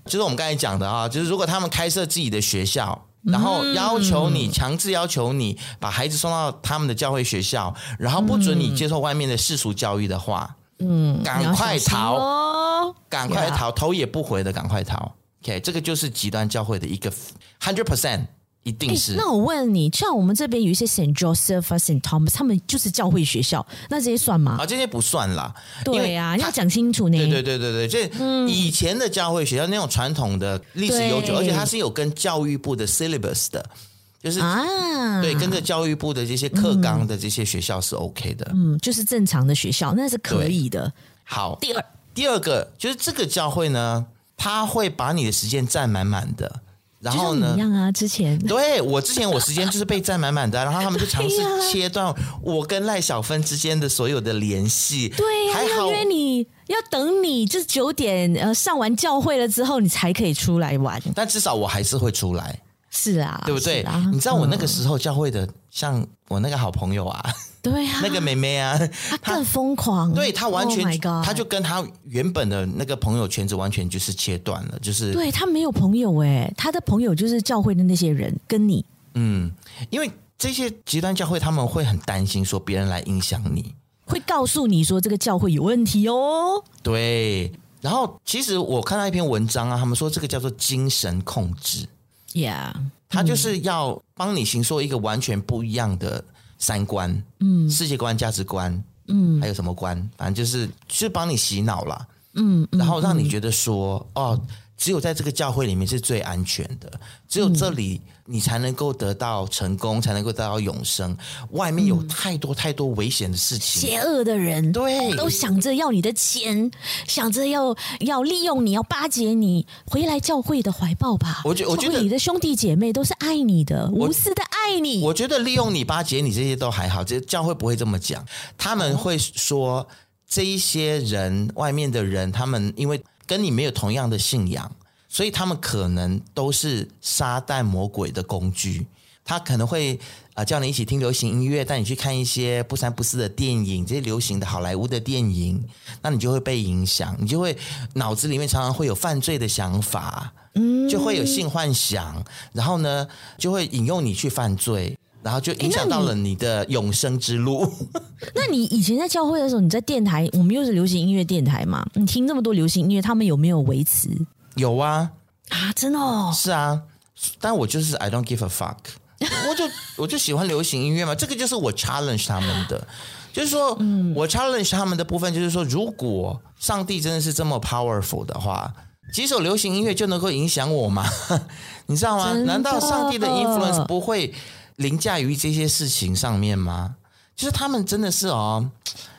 就是我们刚才讲的啊，就是如果他们开设自己的学校，然后要求你强制要求你把孩子送到他们的教会学校，然后不准你接受外面的世俗教育的话，嗯，赶快逃，赶快逃，头也不回的赶快逃，OK？这个就是极端教会的一个 hundred percent。一定是。那我问你，像我们这边有一些 Saint Joseph、Saint Thomas，他们就是教会学校，那这些算吗？啊，这些不算啦。对呀、啊，你要讲清楚呢。对对对对对，这以前的教会学校那种传统的历史悠久，而且它是有跟教育部的 syllabus 的，就是啊，对，跟着教育部的这些课纲的这些学校是 OK 的。嗯，就是正常的学校，那是可以的。好，第二第二个就是这个教会呢，他会把你的时间占满满的。然后呢？一样啊，之前对我之前我时间就是被占满满的，然后他们就尝试 切断我跟赖小芬之间的所有的联系。对还好要约你要等你就是九点呃上完教会了之后，你才可以出来玩。但至少我还是会出来。是啊，对不对？啊、你知道我那个时候教会的，嗯、像我那个好朋友啊，对啊，那个妹妹啊，她更疯狂，对她完全，oh、她就跟她原本的那个朋友圈子完全就是切断了，就是对她没有朋友哎，她的朋友就是教会的那些人，跟你，嗯，因为这些极端教会他们会很担心说别人来影响你，会告诉你说这个教会有问题哦，对，然后其实我看到一篇文章啊，他们说这个叫做精神控制。Yeah，他就是要帮你行说一个完全不一样的三观，嗯，世界观、价值观，嗯，还有什么观？反正就是就是帮你洗脑了，嗯，然后让你觉得说，哦，只有在这个教会里面是最安全的，只有这里你才能够得到成功，才能够得到永生。外面有太多太多危险的事情，邪恶的人，对，都想着要你的钱，想着要要利用你，要巴结你。回来教会的怀抱吧，我觉我觉得你的兄弟姐妹都是爱你的，无私的爱你。我觉得利用你、巴结你这些都还好，这教会不会这么讲，他们会说这一些人，外面的人，他们因为。跟你没有同样的信仰，所以他们可能都是撒旦魔鬼的工具。他可能会啊、叫你一起听流行音乐，带你去看一些不三不四的电影，这些流行的好莱坞的电影，那你就会被影响，你就会脑子里面常常会有犯罪的想法，嗯，就会有性幻想，然后呢就会引诱你去犯罪。然后就影响到了你的永生之路。那你以前在教会的时候，你在电台，我们又是流行音乐电台嘛？你听这么多流行音乐，他们有没有维持？有啊，啊，真的哦，是啊。但我就是 I don't give a fuck，我就 我就喜欢流行音乐嘛。这个就是我 challenge 他们的，就是说，嗯，我 challenge 他们的部分就是说，如果上帝真的是这么 powerful 的话，几首流行音乐就能够影响我吗？你知道吗？难道上帝的 influence 不会？凌驾于这些事情上面吗？就是他们真的是哦，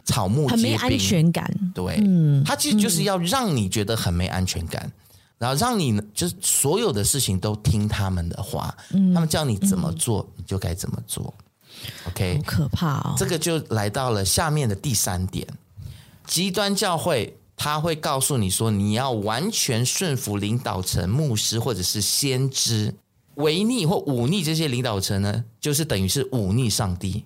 草木，很没安全感。对，嗯，他其实就是要让你觉得很没安全感，嗯、然后让你就是所有的事情都听他们的话，嗯、他们叫你怎么做，嗯、你就该怎么做。OK，好可怕哦。这个就来到了下面的第三点，极端教会他会告诉你说，你要完全顺服领导层、牧师或者是先知。违逆或忤逆这些领导层呢，就是等于是忤逆上帝，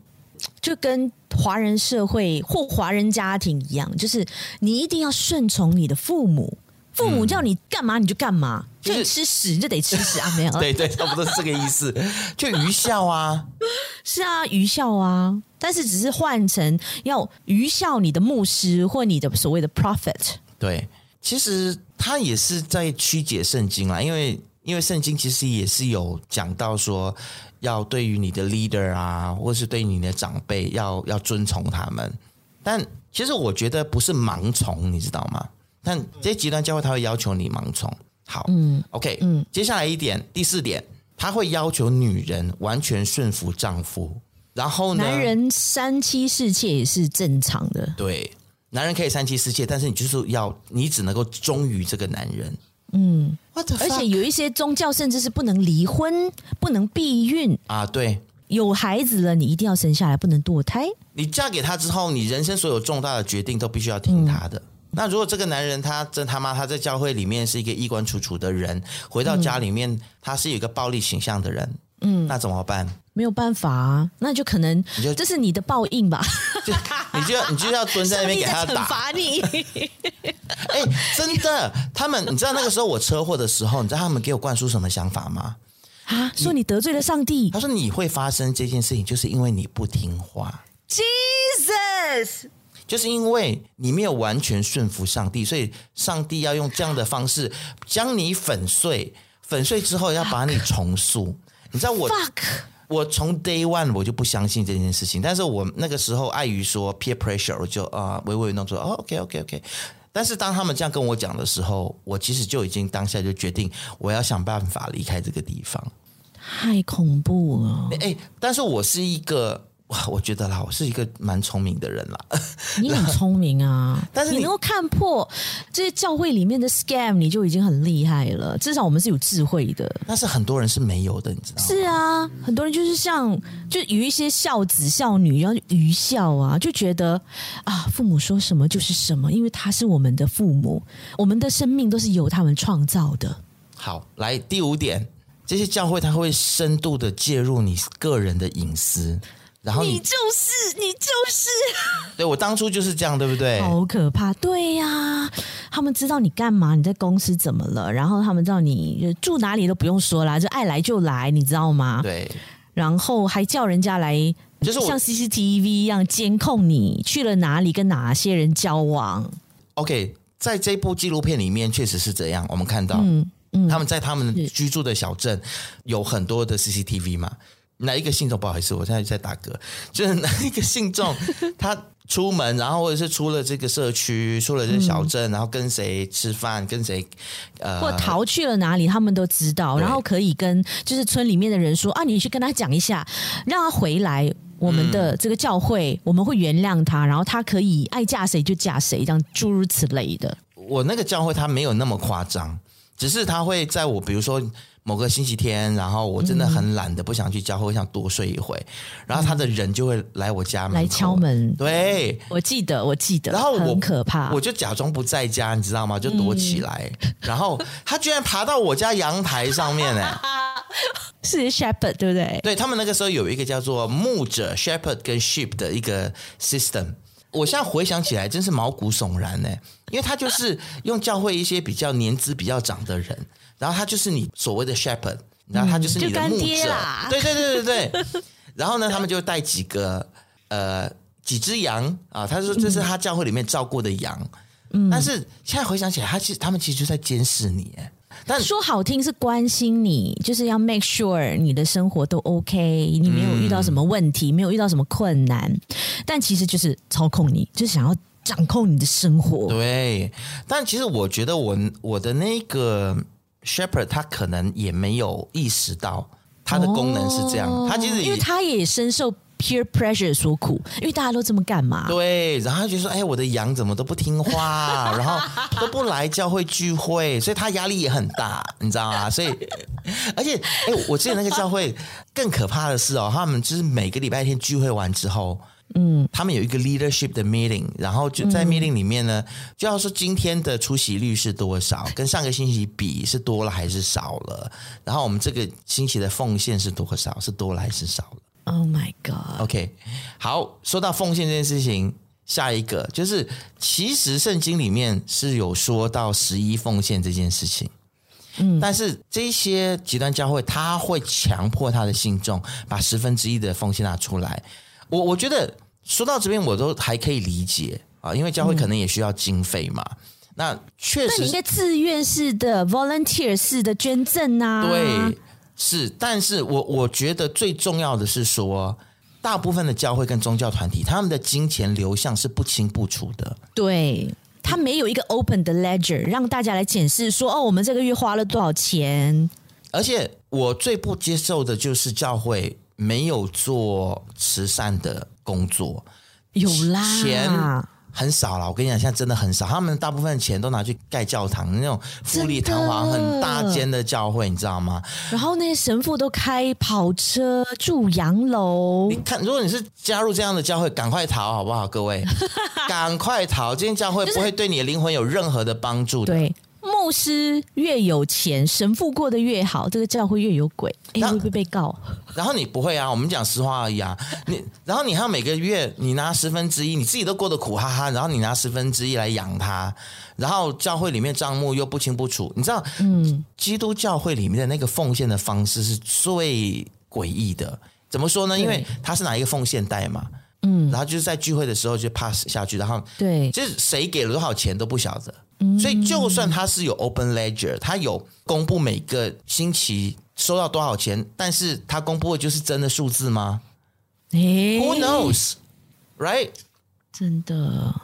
就跟华人社会或华人家庭一样，就是你一定要顺从你的父母，父母叫你干嘛你就干嘛，嗯、就你吃屎你就得吃屎啊，没有？对对，差不多是这个意思，就愚孝啊，是啊，愚孝啊，但是只是换成要愚孝你的牧师或你的所谓的 prophet，对，其实他也是在曲解圣经啊，因为。因为圣经其实也是有讲到说，要对于你的 leader 啊，或是对于你的长辈，要要遵从他们。但其实我觉得不是盲从，你知道吗？但这些极端教会他会要求你盲从。好，嗯，OK，嗯，接下来一点，第四点，他会要求女人完全顺服丈夫。然后呢，男人三妻四妾也是正常的。对，男人可以三妻四妾，但是你就是要，你只能够忠于这个男人。嗯，而且有一些宗教甚至是不能离婚、不能避孕啊。对，有孩子了，你一定要生下来，不能堕胎。你嫁给他之后，你人生所有重大的决定都必须要听他的。嗯、那如果这个男人他真他妈他在教会里面是一个衣冠楚楚的人，回到家里面、嗯、他是有一个暴力形象的人，嗯，那怎么办？没有办法啊，那就可能就这是你的报应吧。就你就要你就要蹲在那边给他打，罚你。哎、欸，真的，他们你知道那个时候我车祸的时候，你知道他们给我灌输什么想法吗？啊，说你得罪了上帝。他说你会发生这件事情，就是因为你不听话。Jesus，就是因为你没有完全顺服上帝，所以上帝要用这样的方式将你粉碎，粉碎之后要把你重塑。你知道我。Fuck. 我从 day one 我就不相信这件事情，但是我那个时候碍于说 peer pressure，我就啊唯唯诺诺说哦 OK OK OK。但是当他们这样跟我讲的时候，我其实就已经当下就决定我要想办法离开这个地方。太恐怖了！哎，但是我是一个。哇，我觉得啦，我是一个蛮聪明的人啦。你很聪明啊，但是你，你能够看破这些教会里面的 scam，你就已经很厉害了。至少我们是有智慧的。但是很多人是没有的，你知道吗？是啊，很多人就是像，就有一些孝子孝女，然后愚孝啊，就觉得啊，父母说什么就是什么，因为他是我们的父母，我们的生命都是由他们创造的。好，来第五点，这些教会他会深度的介入你个人的隐私。然后你，你就是你就是，对，我当初就是这样，对不对？好可怕，对呀、啊，他们知道你干嘛，你在公司怎么了，然后他们知道你住哪里都不用说啦，就爱来就来，你知道吗？对，然后还叫人家来，就是像 CCTV 一样监控你去了哪里，跟哪些人交往。OK，在这部纪录片里面确实是这样，我们看到，嗯嗯，他们在他们居住的小镇有很多的 CCTV 嘛。哪一个信众？不好意思，我现在在打嗝。就是哪一个信众，他出门，然后或者是出了这个社区，出了这个小镇，嗯、然后跟谁吃饭，跟谁呃，或逃去了哪里，他们都知道，然后可以跟就是村里面的人说啊，你去跟他讲一下，让他回来我们的这个教会，嗯、我们会原谅他，然后他可以爱嫁谁就嫁谁，这样诸如此类的。我那个教会他没有那么夸张，只是他会在我比如说。某个星期天，然后我真的很懒得不想去教会，我想多睡一会，然后他的人就会来我家门来敲门。对，我记得，我记得。然后我很可怕，我就假装不在家，你知道吗？就躲起来。嗯、然后他居然爬到我家阳台上面，哎，是 shepherd 对不对？对，他们那个时候有一个叫做牧者 shepherd 跟 sheep 的一个 system。我现在回想起来，真是毛骨悚然呢，因为他就是用教会一些比较年资比较长的人。然后他就是你所谓的 shepherd，然后他就是你的牧者，嗯、对对对对对。然后呢，他们就带几个呃几只羊啊，他说这是他教会里面照顾的羊。嗯，但是现在回想起来，他其实他们其实就在监视你，哎，但说好听是关心你，就是要 make sure 你的生活都 OK，你没有遇到什么问题，嗯、没有遇到什么困难，但其实就是操控你，就是想要掌控你的生活。对，但其实我觉得我我的那个。Shepherd 他可能也没有意识到他的功能是这样，哦、他其实因为他也深受 peer pressure 所苦，因为大家都这么干嘛？对，然后他就说：“哎，我的羊怎么都不听话，然后都不来教会聚会，所以他压力也很大，你知道吗？所以，而且，哎，我记得那个教会更可怕的是哦，他们就是每个礼拜天聚会完之后。”嗯，他们有一个 leadership 的 meeting，然后就在 meeting 里面呢，嗯、就要说今天的出席率是多少，跟上个星期比是多了还是少了，然后我们这个星期的奉献是多少，是多了还是少了？Oh my god！OK，、okay, 好，说到奉献这件事情，下一个就是其实圣经里面是有说到十一奉献这件事情，嗯，但是这些极端教会他会强迫他的信众把十分之一的奉献拿出来。我我觉得说到这边，我都还可以理解啊，因为教会可能也需要经费嘛。嗯、那确实，那你应该自愿式的、volunteer 式的捐赠啊。对，是，但是我我觉得最重要的是说，大部分的教会跟宗教团体，他们的金钱流向是不清不楚的。对，他没有一个 open 的 ledger 让大家来检视说，哦，我们这个月花了多少钱。而且我最不接受的就是教会。没有做慈善的工作，有啦，钱很少了。我跟你讲，现在真的很少。他们大部分钱都拿去盖教堂，那种富丽堂皇、很大间的教会，你知道吗？然后那些神父都开跑车、住洋楼。你看，如果你是加入这样的教会，赶快逃好不好？各位，赶快逃！这间教会不会对你的灵魂有任何的帮助的。对。牧师越有钱，神父过得越好，这个教会越有鬼，哎，会不会被告？然后你不会啊，我们讲实话而已啊。你然后你还要每个月你拿十分之一，你自己都过得苦哈哈，然后你拿十分之一来养他，然后教会里面账目又不清不楚，你知道？嗯，基督教会里面的那个奉献的方式是最诡异的。怎么说呢？因为他是拿一个奉献袋嘛，嗯，然后就是在聚会的时候就 pass 下去，然后对，就是谁给了多少钱都不晓得。所以，就算他是有 open ledger，他有公布每个星期收到多少钱，但是他公布的就是真的数字吗？诶，Who knows，right？真的，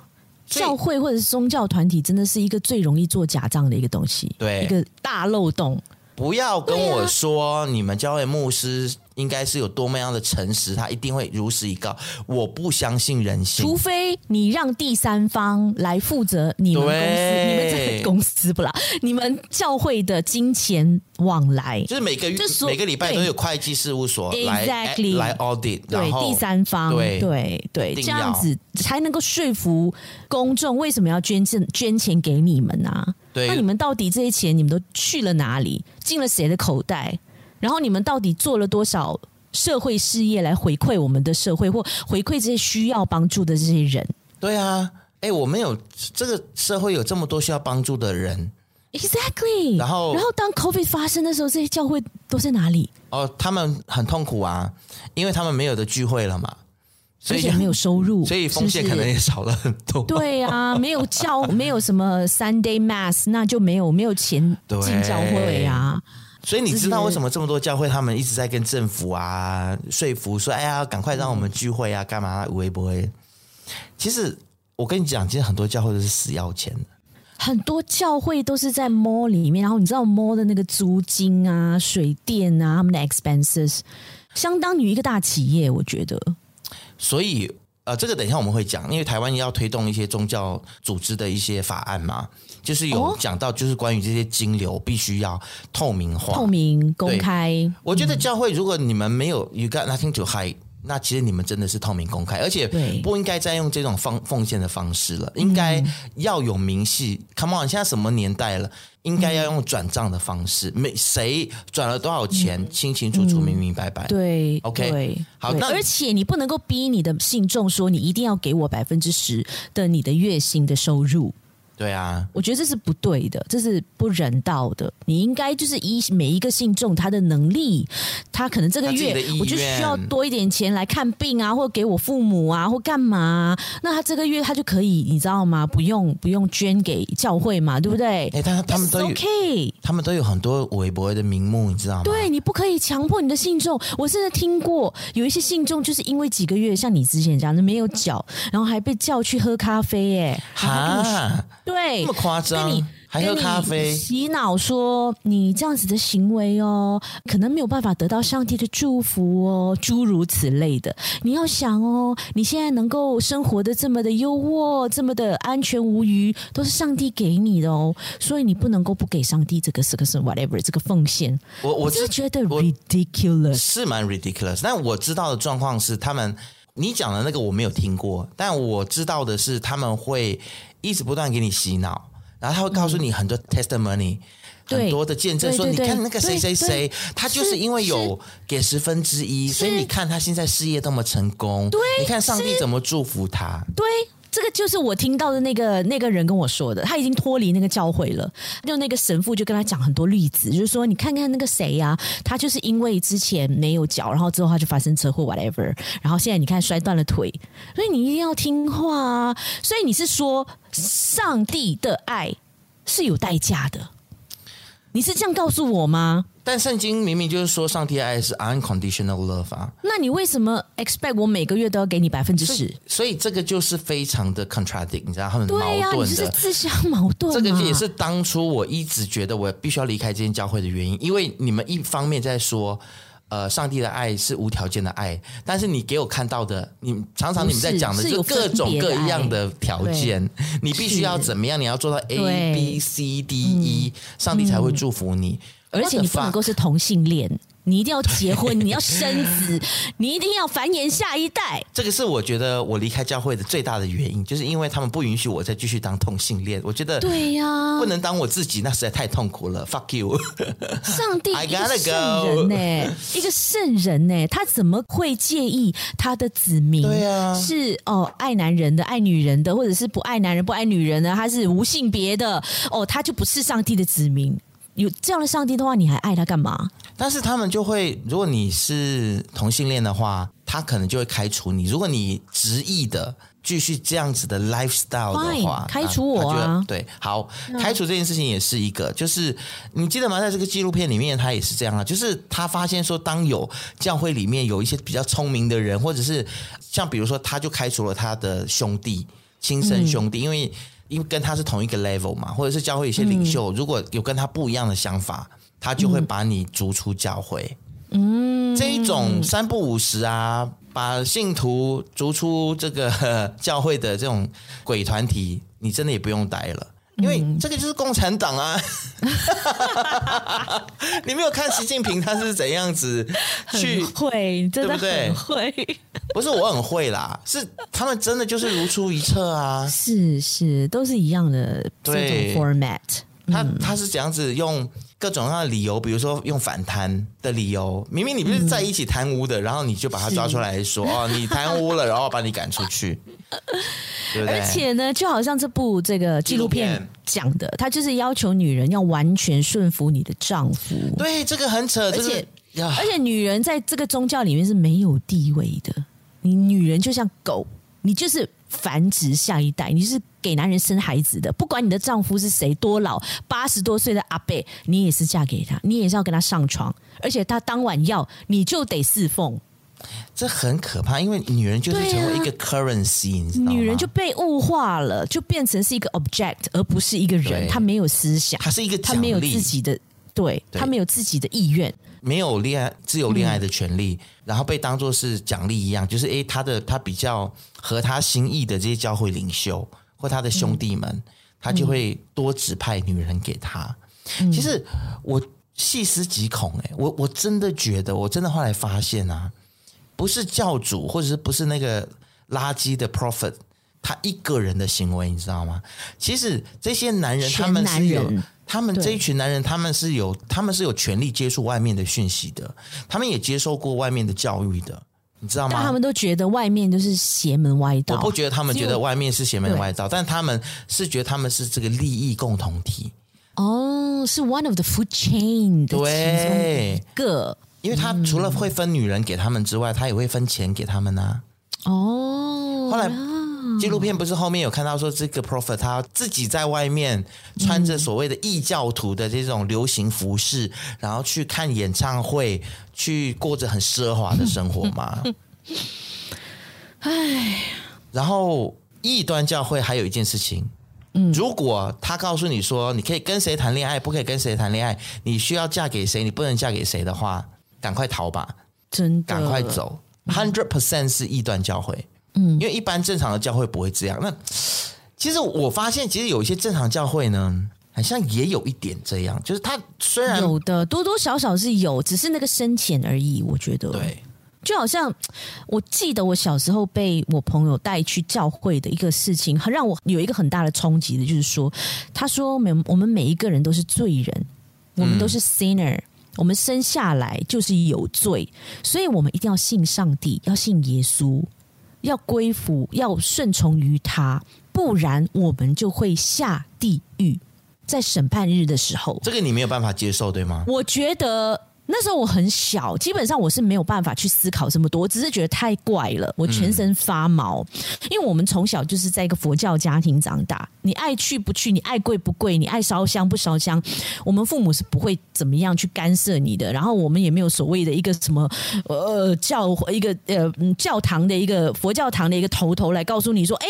教会或者是宗教团体真的是一个最容易做假账的一个东西，对，一个大漏洞。不要跟我说你们教会牧师。应该是有多么样的诚实，他一定会如实以告。我不相信人性，除非你让第三方来负责你们公司，你们这个公司不啦，你们教会的金钱往来，就是每个月每个礼拜都有会计事务所来 exactly, 来 audit，对第三方，对对对，这样子才能够说服公众为什么要捐赠捐钱给你们呢、啊？对，那你们到底这些钱你们都去了哪里？进了谁的口袋？然后你们到底做了多少社会事业来回馈我们的社会，或回馈这些需要帮助的这些人？对啊，哎，我们有这个社会有这么多需要帮助的人，Exactly。然后，然后当 COVID 发生的时候，这些教会都在哪里？哦，他们很痛苦啊，因为他们没有的聚会了嘛，所以没有收入，所以奉献可能也少了很多。对啊，没有教，没有什么 Sunday Mass，那就没有没有钱进教会啊。所以你知道为什么这么多教会他们一直在跟政府啊说服说，哎呀，赶快让我们聚会啊，干嘛？会不会？其实我跟你讲，其实很多教会都是死要钱的。很多教会都是在 mall 里面，然后你知道 mall 的那个租金啊、水电啊，他们的 expenses 相当于一个大企业，我觉得。所以，呃，这个等一下我们会讲，因为台湾要推动一些宗教组织的一些法案嘛，就是有讲到，就是关于这些金流必须要透明化、透明公开。我觉得教会如果你们没有、嗯、you got nothing to hide。那其实你们真的是透明公开，而且不应该再用这种奉奉献的方式了，应该要有明细。嗯、Come on，现在什么年代了？应该要用转账的方式，每谁转了多少钱，嗯、清清楚楚、明明白白。对，OK，对好。那而且你不能够逼你的信众说，你一定要给我百分之十的你的月薪的收入。对啊，我觉得这是不对的，这是不人道的。你应该就是以每一个信众他的能力，他可能这个月我就需要多一点钱来看病啊，或给我父母啊，或干嘛啊。那他这个月他就可以，你知道吗？不用不用捐给教会嘛，对不对？哎，他他们都有，OK，他们都有很多微博的名目，你知道吗？对，你不可以强迫你的信众。我甚至听过有一些信众就是因为几个月，像你之前讲的没有缴，然后还被叫去喝咖啡，哎，哈。对，这么夸张，还喝咖啡，洗脑说你这样子的行为哦，可能没有办法得到上帝的祝福哦，诸如此类的。你要想哦，你现在能够生活的这么的优渥，这么的安全无虞，都是上帝给你的哦，所以你不能够不给上帝这个这个是 whatever 这个奉献。我我是觉得 ridiculous，是蛮 ridiculous，但我知道的状况是他们。你讲的那个我没有听过，但我知道的是他们会一直不断给你洗脑，然后他会告诉你很多 testimony，嗯、很多的见证，说你看那个谁谁谁，他就是因为有给十分之一，所以你看他现在事业多么成功，对，你看上帝怎么祝福他，对。这个就是我听到的那个那个人跟我说的，他已经脱离那个教会了。就那个神父就跟他讲很多例子，就是说你看看那个谁呀、啊，他就是因为之前没有脚，然后之后他就发生车祸，whatever，然后现在你看摔断了腿，所以你一定要听话啊。所以你是说上帝的爱是有代价的？你是这样告诉我吗？但圣经明明就是说，上帝的爱是 unconditional love 啊。那你为什么 expect 我每个月都要给你百分之十？所以这个就是非常的 contradict，你知道他们矛盾的。对呀，你是自相矛盾。这个也是当初我一直觉得我必须要离开这间教会的原因，因为你们一方面在说，呃，上帝的爱是无条件的爱，但是你给我看到的，你常常你们在讲的是各种各样的条件，你必须要怎么样？你要做到 A B C D E，上帝才会祝福你。而且你不能够是同性恋，你一定要结婚，你要生子，你一定要繁衍下一代。这个是我觉得我离开教会的最大的原因，就是因为他们不允许我再继续当同性恋。我觉得对呀，不能当我自己，那实在太痛苦了。Fuck you！上帝一个圣人呢，一个圣人呢，他怎么会介意他的子民？对呀，是哦，爱男人的，爱女人的，或者是不爱男人不爱女人的，他是无性别的哦，他就不是上帝的子民。有这样的上帝的话，你还爱他干嘛？但是他们就会，如果你是同性恋的话，他可能就会开除你。如果你执意的继续这样子的 lifestyle 的话，开除我啊！对，好，开除这件事情也是一个，就是你记得吗？在这个纪录片里面，他也是这样啊，就是他发现说，当有教会里面有一些比较聪明的人，或者是像比如说，他就开除了他的兄弟，亲生兄弟，嗯、因为。因为跟他是同一个 level 嘛，或者是教会一些领袖，嗯、如果有跟他不一样的想法，他就会把你逐出教会。嗯，这一种三不五时啊，把信徒逐出这个 教会的这种鬼团体，你真的也不用待了，因为这个就是共产党啊。你没有看习近平他是怎样子去会，真的很会。对不对？不是我很会啦，是他们真的就是如出一辙啊！是是，都是一样的这种 format。他他是怎样子用各种各样的理由，比如说用反贪的理由，明明你不是在一起贪污的，嗯、然后你就把他抓出来说是 哦，你贪污了，然后把你赶出去，对不对？而且呢，就好像这部这个纪录片讲的，他就是要求女人要完全顺服你的丈夫。对，这个很扯，而且而且女人在这个宗教里面是没有地位的。你女人就像狗，你就是繁殖下一代，你是给男人生孩子的。不管你的丈夫是谁，多老，八十多岁的阿伯，你也是嫁给他，你也是要跟他上床，而且他当晚要，你就得侍奉。这很可怕，因为女人就是成为一个 currency，、啊、你知道吗？女人就被物化了，就变成是一个 object，而不是一个人。她没有思想，她是一个，她没有自己的，对，他没有自己的意愿，没有恋爱自由恋爱的权利，嗯、然后被当做是奖励一样，就是诶，他的他比较合他心意的这些教会领袖或他的兄弟们，他、嗯、就会多指派女人给他。嗯、其实我细思极恐、欸，诶，我我真的觉得，我真的后来发现啊。不是教主，或者是不是那个垃圾的 prophet，他一个人的行为，你知道吗？其实这些男人，他们是有，他们这一群男人，他们是有，他们是有权利接触外面的讯息的，他们也接受过外面的教育的，你知道吗？但他们都觉得外面就是邪门歪道。我不觉得他们觉得外面是邪门歪道，但他们是觉得他们是这个利益共同体。哦，是 one of the food chain 的其中一个。因为他除了会分女人给他们之外，他也会分钱给他们呐、啊。哦，后来纪录片不是后面有看到说，这个 prophet 他自己在外面穿着所谓的异教徒的这种流行服饰，嗯、然后去看演唱会，去过着很奢华的生活嘛。唉，然后异端教会还有一件事情，嗯，如果他告诉你说，你可以跟谁谈恋爱，不可以跟谁谈恋爱，你需要嫁给谁，你不能嫁给谁的话。赶快逃吧！真的，赶快走！Hundred percent 是异端教会，嗯，因为一般正常的教会不会这样。那其实我发现，其实有一些正常教会呢，好像也有一点这样，就是他虽然有的多多少少是有，只是那个深浅而已。我觉得，对，就好像我记得我小时候被我朋友带去教会的一个事情，很让我有一个很大的冲击的，就是说，他说每我们每一个人都是罪人，我们都是 sinner。嗯我们生下来就是有罪，所以我们一定要信上帝，要信耶稣，要归服，要顺从于他，不然我们就会下地狱。在审判日的时候，这个你没有办法接受，对吗？我觉得。那时候我很小，基本上我是没有办法去思考这么多，我只是觉得太怪了，我全身发毛。因为我们从小就是在一个佛教家庭长大，你爱去不去，你爱跪不跪，你爱烧香不烧香，我们父母是不会怎么样去干涉你的。然后我们也没有所谓的一个什么呃教一个呃教堂的一个佛教堂的一个头头来告诉你说，哎。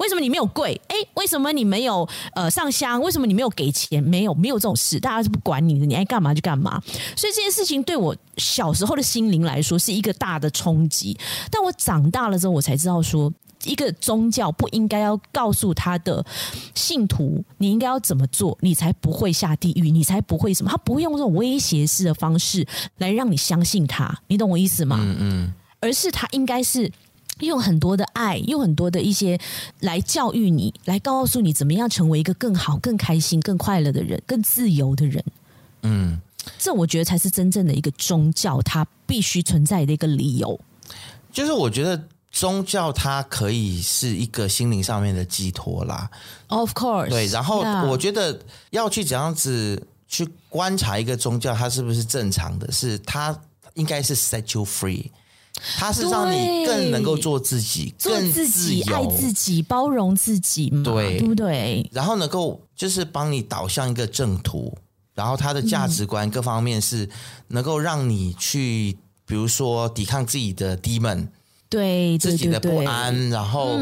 为什么你没有跪？哎，为什么你没有呃上香？为什么你没有给钱？没有，没有这种事，大家是不管你的，你爱干嘛就干嘛。所以这件事情对我小时候的心灵来说是一个大的冲击。但我长大了之后，我才知道说，一个宗教不应该要告诉他的信徒，你应该要怎么做，你才不会下地狱，你才不会什么。他不会用这种威胁式的方式来让你相信他，你懂我意思吗？嗯嗯，而是他应该是。用很多的爱，用很多的一些来教育你，来告诉你怎么样成为一个更好、更开心、更快乐的人，更自由的人。嗯，这我觉得才是真正的一个宗教，它必须存在的一个理由。就是我觉得宗教它可以是一个心灵上面的寄托啦。Of course，对。然后我觉得要去怎样子去观察一个宗教，它是不是正常的，是它应该是 set you free。它是让你更能够做自己，更自己，爱自己，包容自己嘛，对，对不对？然后能够就是帮你导向一个正途，然后他的价值观各方面是能够让你去，比如说抵抗自己的 demon，对，自己的不安，然后。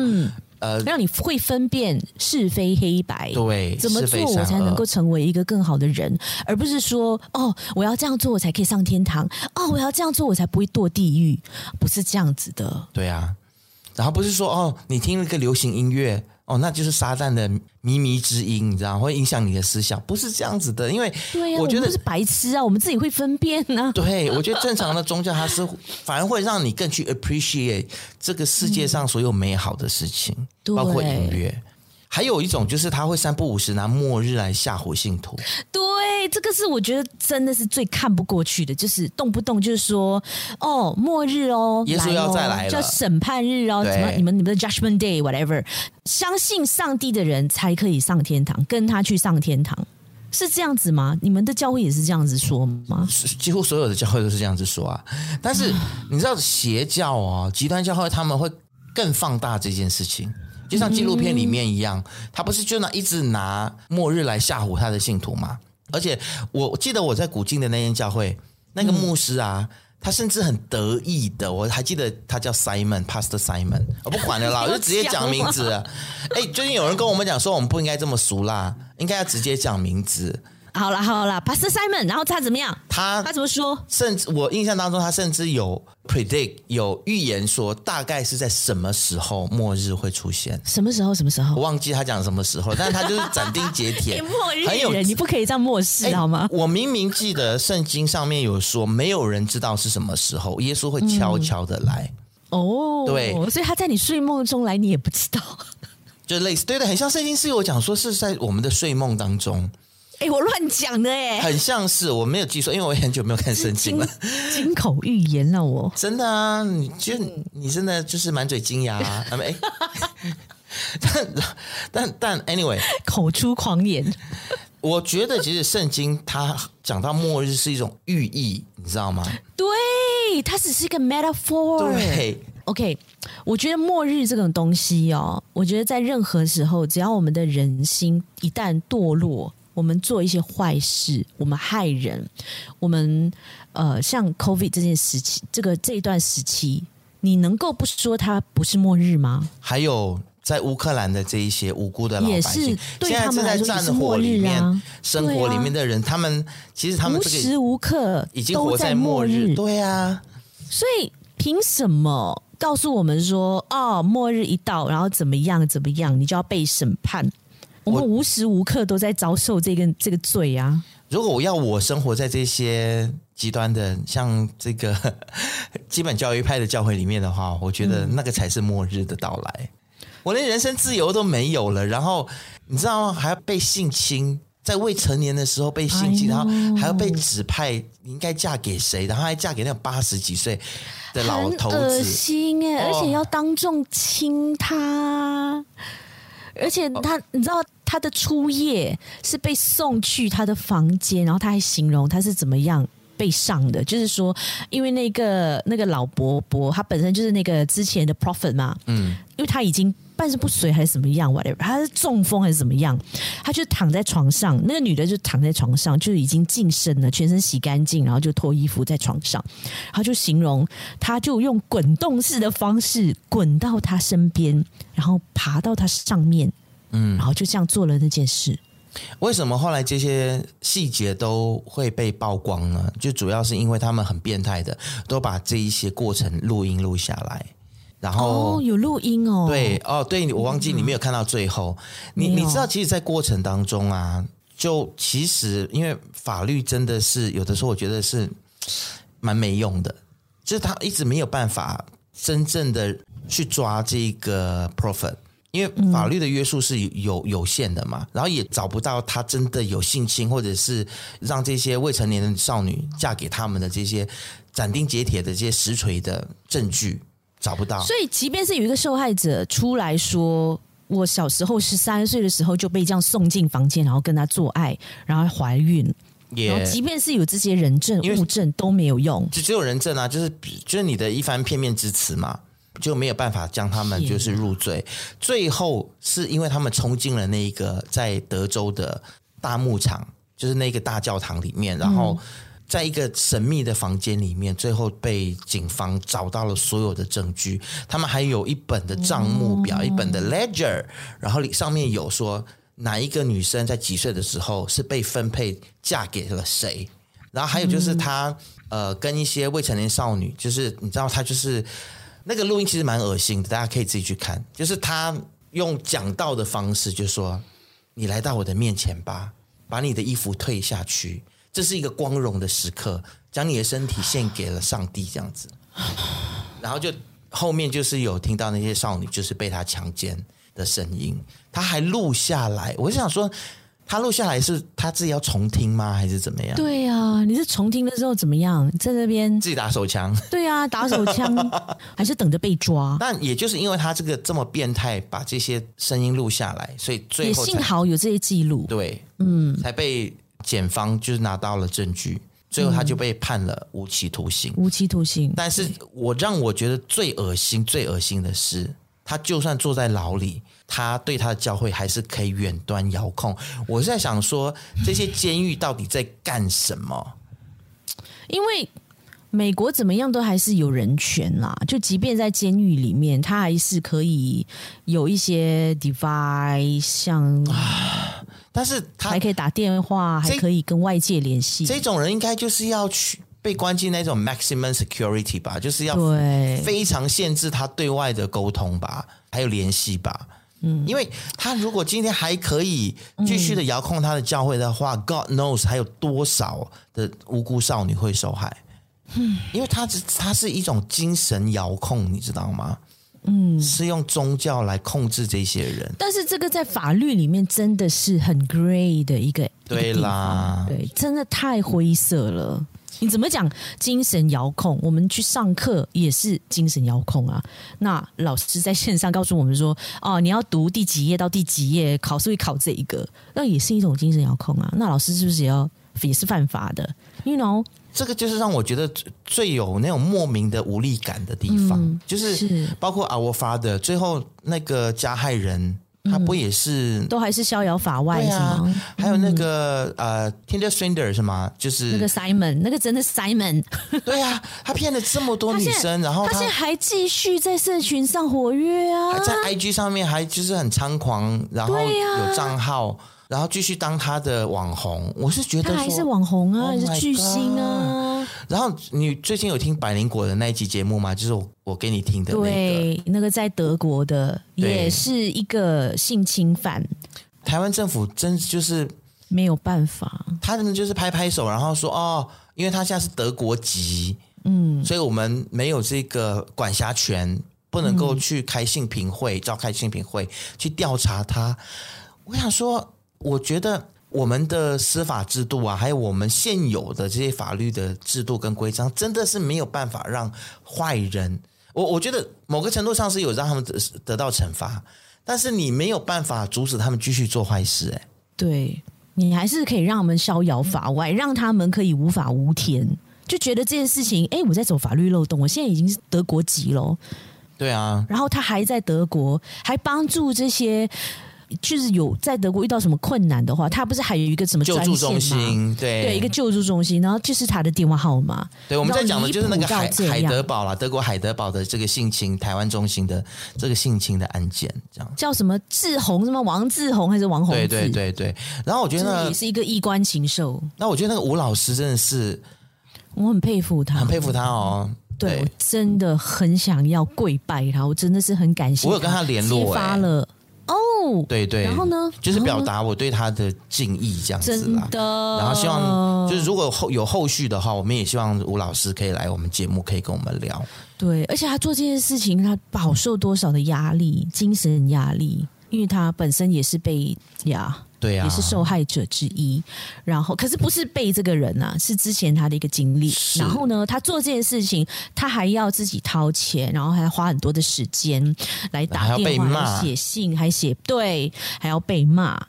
嗯呃，让你会分辨是非黑白，对，怎么做我才能够成为一个更好的人，而不是说哦，我要这样做我才可以上天堂，哦，我要这样做我才不会堕地狱，不是这样子的。对啊，然后不是说哦，你听了个流行音乐。哦，那就是撒旦的靡靡之音，你知道会影响你的思想，不是这样子的。因为我觉得我是白痴啊，我们自己会分辨呢、啊。对，我觉得正常的宗教它是 反而会让你更去 appreciate 这个世界上所有美好的事情，嗯、包括音乐。还有一种就是他会三不五时拿末日来吓唬信徒。对，这个是我觉得真的是最看不过去的，就是动不动就是说哦，末日哦，耶稣要再来了，叫审判日哦，什么你们你们的 Judgment Day whatever，相信上帝的人才可以上天堂，跟他去上天堂，是这样子吗？你们的教会也是这样子说吗？几乎所有的教会都是这样子说啊。但是你知道邪教啊，极端教会他们会更放大这件事情。就像纪录片里面一样，他不是就拿一直拿末日来吓唬他的信徒吗？而且我记得我在古晋的那间教会，那个牧师啊，他甚至很得意的，我还记得他叫 Simon，Pastor Simon，我不管了啦，我就直接讲名字。哎，最近有人跟我们讲说，我们不应该这么俗啦，应该要直接讲名字。好了好了，Pastor Simon，然后他怎么样？他他怎么说？甚至我印象当中，他甚至有 predict 有预言说，大概是在什么时候末日会出现？什么时候？什么时候？我忘记他讲什么时候，但是他就是斩钉截铁，末日很有人，你不可以这样漠视好吗？我明明记得圣经上面有说，没有人知道是什么时候，耶稣会悄悄的来。嗯、哦，对，所以他在你睡梦中来，你也不知道，就类似对的，很像圣经是有讲说是在我们的睡梦当中。哎、欸，我乱讲的哎，很像是我没有记错，因为我很久没有看圣经了。金口玉言了我，真的啊，你就你真的就是满嘴金牙啊！哎，但但但 anyway，口出狂言。我觉得其实圣经它讲到末日是一种寓意，你知道吗？对，它只是一个 metaphor。对，OK，我觉得末日这种东西哦，我觉得在任何时候，只要我们的人心一旦堕落。我们做一些坏事，我们害人，我们呃，像 COVID 这件时期，这个这一段时期，你能够不说它不是末日吗？还有在乌克兰的这一些无辜的老百姓，现在正在战火里面生活里面的人，他们其实他们无时无刻已经活在末日，对啊。所以凭什么告诉我们说，哦，末日一到，然后怎么样怎么样，你就要被审判？我们无时无刻都在遭受这个这个罪啊！如果我要我生活在这些极端的，像这个 基本教育派的教会里面的话，我觉得那个才是末日的到来。嗯、我连人身自由都没有了，然后你知道吗？还要被性侵，在未成年的时候被性侵，哎、然后还要被指派你应该嫁给谁，然后还嫁给那八十几岁的老头子，恶心哎！而且要当众亲他。而且他，你知道他的初夜是被送去他的房间，然后他还形容他是怎么样被上的，就是说，因为那个那个老伯伯他本身就是那个之前的 prophet 嘛，嗯，因为他已经半身不遂还是怎么样，whatever，他是中风还是怎么样，他就躺在床上，那个女的就躺在床上，就已经净身了，全身洗干净，然后就脱衣服在床上，他就形容，他就用滚动式的方式滚到他身边。然后爬到他上面，嗯，然后就这样做了那件事。为什么后来这些细节都会被曝光呢？就主要是因为他们很变态的，都把这一些过程录音录下来，然后哦，有录音哦，对哦，对，我忘记你没有看到最后。嗯、你你知道，其实，在过程当中啊，就其实因为法律真的是有的时候，我觉得是蛮没用的，就是他一直没有办法真正的。去抓这个 prophet，因为法律的约束是有有限的嘛，然后也找不到他真的有性侵，或者是让这些未成年的少女嫁给他们的这些斩钉截铁的这些实锤的证据，找不到。所以，即便是有一个受害者出来说，我小时候十三岁的时候就被这样送进房间，然后跟他做爱，然后怀孕，也然后即便是有这些人证物证都没有用，就只有人证啊，就是就是你的一番片面之词嘛。就没有办法将他们就是入罪，最后是因为他们冲进了那一个在德州的大牧场，就是那个大教堂里面，然后在一个神秘的房间里面，最后被警方找到了所有的证据。他们还有一本的账目表，一本的 ledger，然后里上面有说哪一个女生在几岁的时候是被分配嫁给了谁，然后还有就是他呃跟一些未成年少女，就是你知道他就是。那个录音其实蛮恶心的，大家可以自己去看。就是他用讲道的方式，就说：“你来到我的面前吧，把你的衣服褪下去，这是一个光荣的时刻，将你的身体献给了上帝，这样子。”然后就后面就是有听到那些少女就是被他强奸的声音，他还录下来。我想说。他录下来是他自己要重听吗？还是怎么样？对啊，你是重听的时候怎么样？在那边自己打手枪？对啊，打手枪，还是等着被抓？但也就是因为他这个这么变态，把这些声音录下来，所以最后也幸好有这些记录，对，嗯，才被检方就是拿到了证据，最后他就被判了无期徒刑。无期徒刑。但是我让我觉得最恶心、最恶心的是，他就算坐在牢里。他对他的教会还是可以远端遥控。我是在想说，这些监狱到底在干什么？因为美国怎么样都还是有人权啦，就即便在监狱里面，他还是可以有一些 device，像，但是他还可以打电话，还可以跟外界联系。这种人应该就是要去被关进那种 maximum security 吧，就是要非常限制他对外的沟通吧，还有联系吧。嗯，因为他如果今天还可以继续的遥控他的教会的话，嗯，God knows 还有多少的无辜少女会受害。嗯，因为他是他是一种精神遥控，你知道吗？嗯，是用宗教来控制这些人。但是这个在法律里面真的是很 grey 的一个，对啦，对，真的太灰色了。你怎么讲精神遥控？我们去上课也是精神遥控啊。那老师在线上告诉我们说：“哦，你要读第几页到第几页，考试会考这一个，那也是一种精神遥控啊。”那老师是不是也要也是犯法的？You know？这个就是让我觉得最有那种莫名的无力感的地方，嗯、就是包括 Our Father 最后那个加害人，嗯、他不也是都还是逍遥法外是吗？啊、还有那个、嗯、呃，Tinder Swindler 是吗？就是那个 Simon，那个真的 Simon，对啊，他骗了这么多女生，然后他，他现在还继续在社群上活跃啊，还在 IG 上面还就是很猖狂，然后有账号。然后继续当他的网红，我是觉得他还是网红啊，还是巨星啊。然后你最近有听百灵果的那一集节目吗？就是我我给你听的那个，对，那个在德国的也是一个性侵犯。台湾政府真就是没有办法，他们就是拍拍手，然后说哦，因为他现在是德国籍，嗯，所以我们没有这个管辖权，不能够去开性平会，召开性平会去调查他。我想说。我觉得我们的司法制度啊，还有我们现有的这些法律的制度跟规章，真的是没有办法让坏人。我我觉得某个程度上是有让他们得得到惩罚，但是你没有办法阻止他们继续做坏事。哎，对，你还是可以让他们逍遥法外，让他们可以无法无天，就觉得这件事情，哎，我在走法律漏洞。我现在已经是德国籍了，对啊，然后他还在德国，还帮助这些。就是有在德国遇到什么困难的话，他不是还有一个什么救助中心？对对，一个救助中心，然后就是他的电话号码。对，我们在讲的就是那个海海德堡啦，德国海德堡的这个性侵台湾中心的这个性侵的案件，这样叫什么志宏？什么王志宏还是王宏？对对对对。然后我觉得也是一个衣冠禽兽。那我觉得那个吴老师真的是，我很佩服他，很佩服他哦。对，对我真的很想要跪拜他，我真的是很感谢。我有跟他联络，发了。哦，oh, 对对，然后呢，就是表达我对他的敬意这样子啦。真的，然后希望就是如果后有后续的话，我们也希望吴老师可以来我们节目，可以跟我们聊。对，而且他做这件事情，他饱受多少的压力，精神压力，因为他本身也是被呀。对呀、啊，也是受害者之一。然后，可是不是被这个人啊，是之前他的一个经历。然后呢，他做这件事情，他还要自己掏钱，然后还要花很多的时间来打电话、写信，还写对，还要被骂，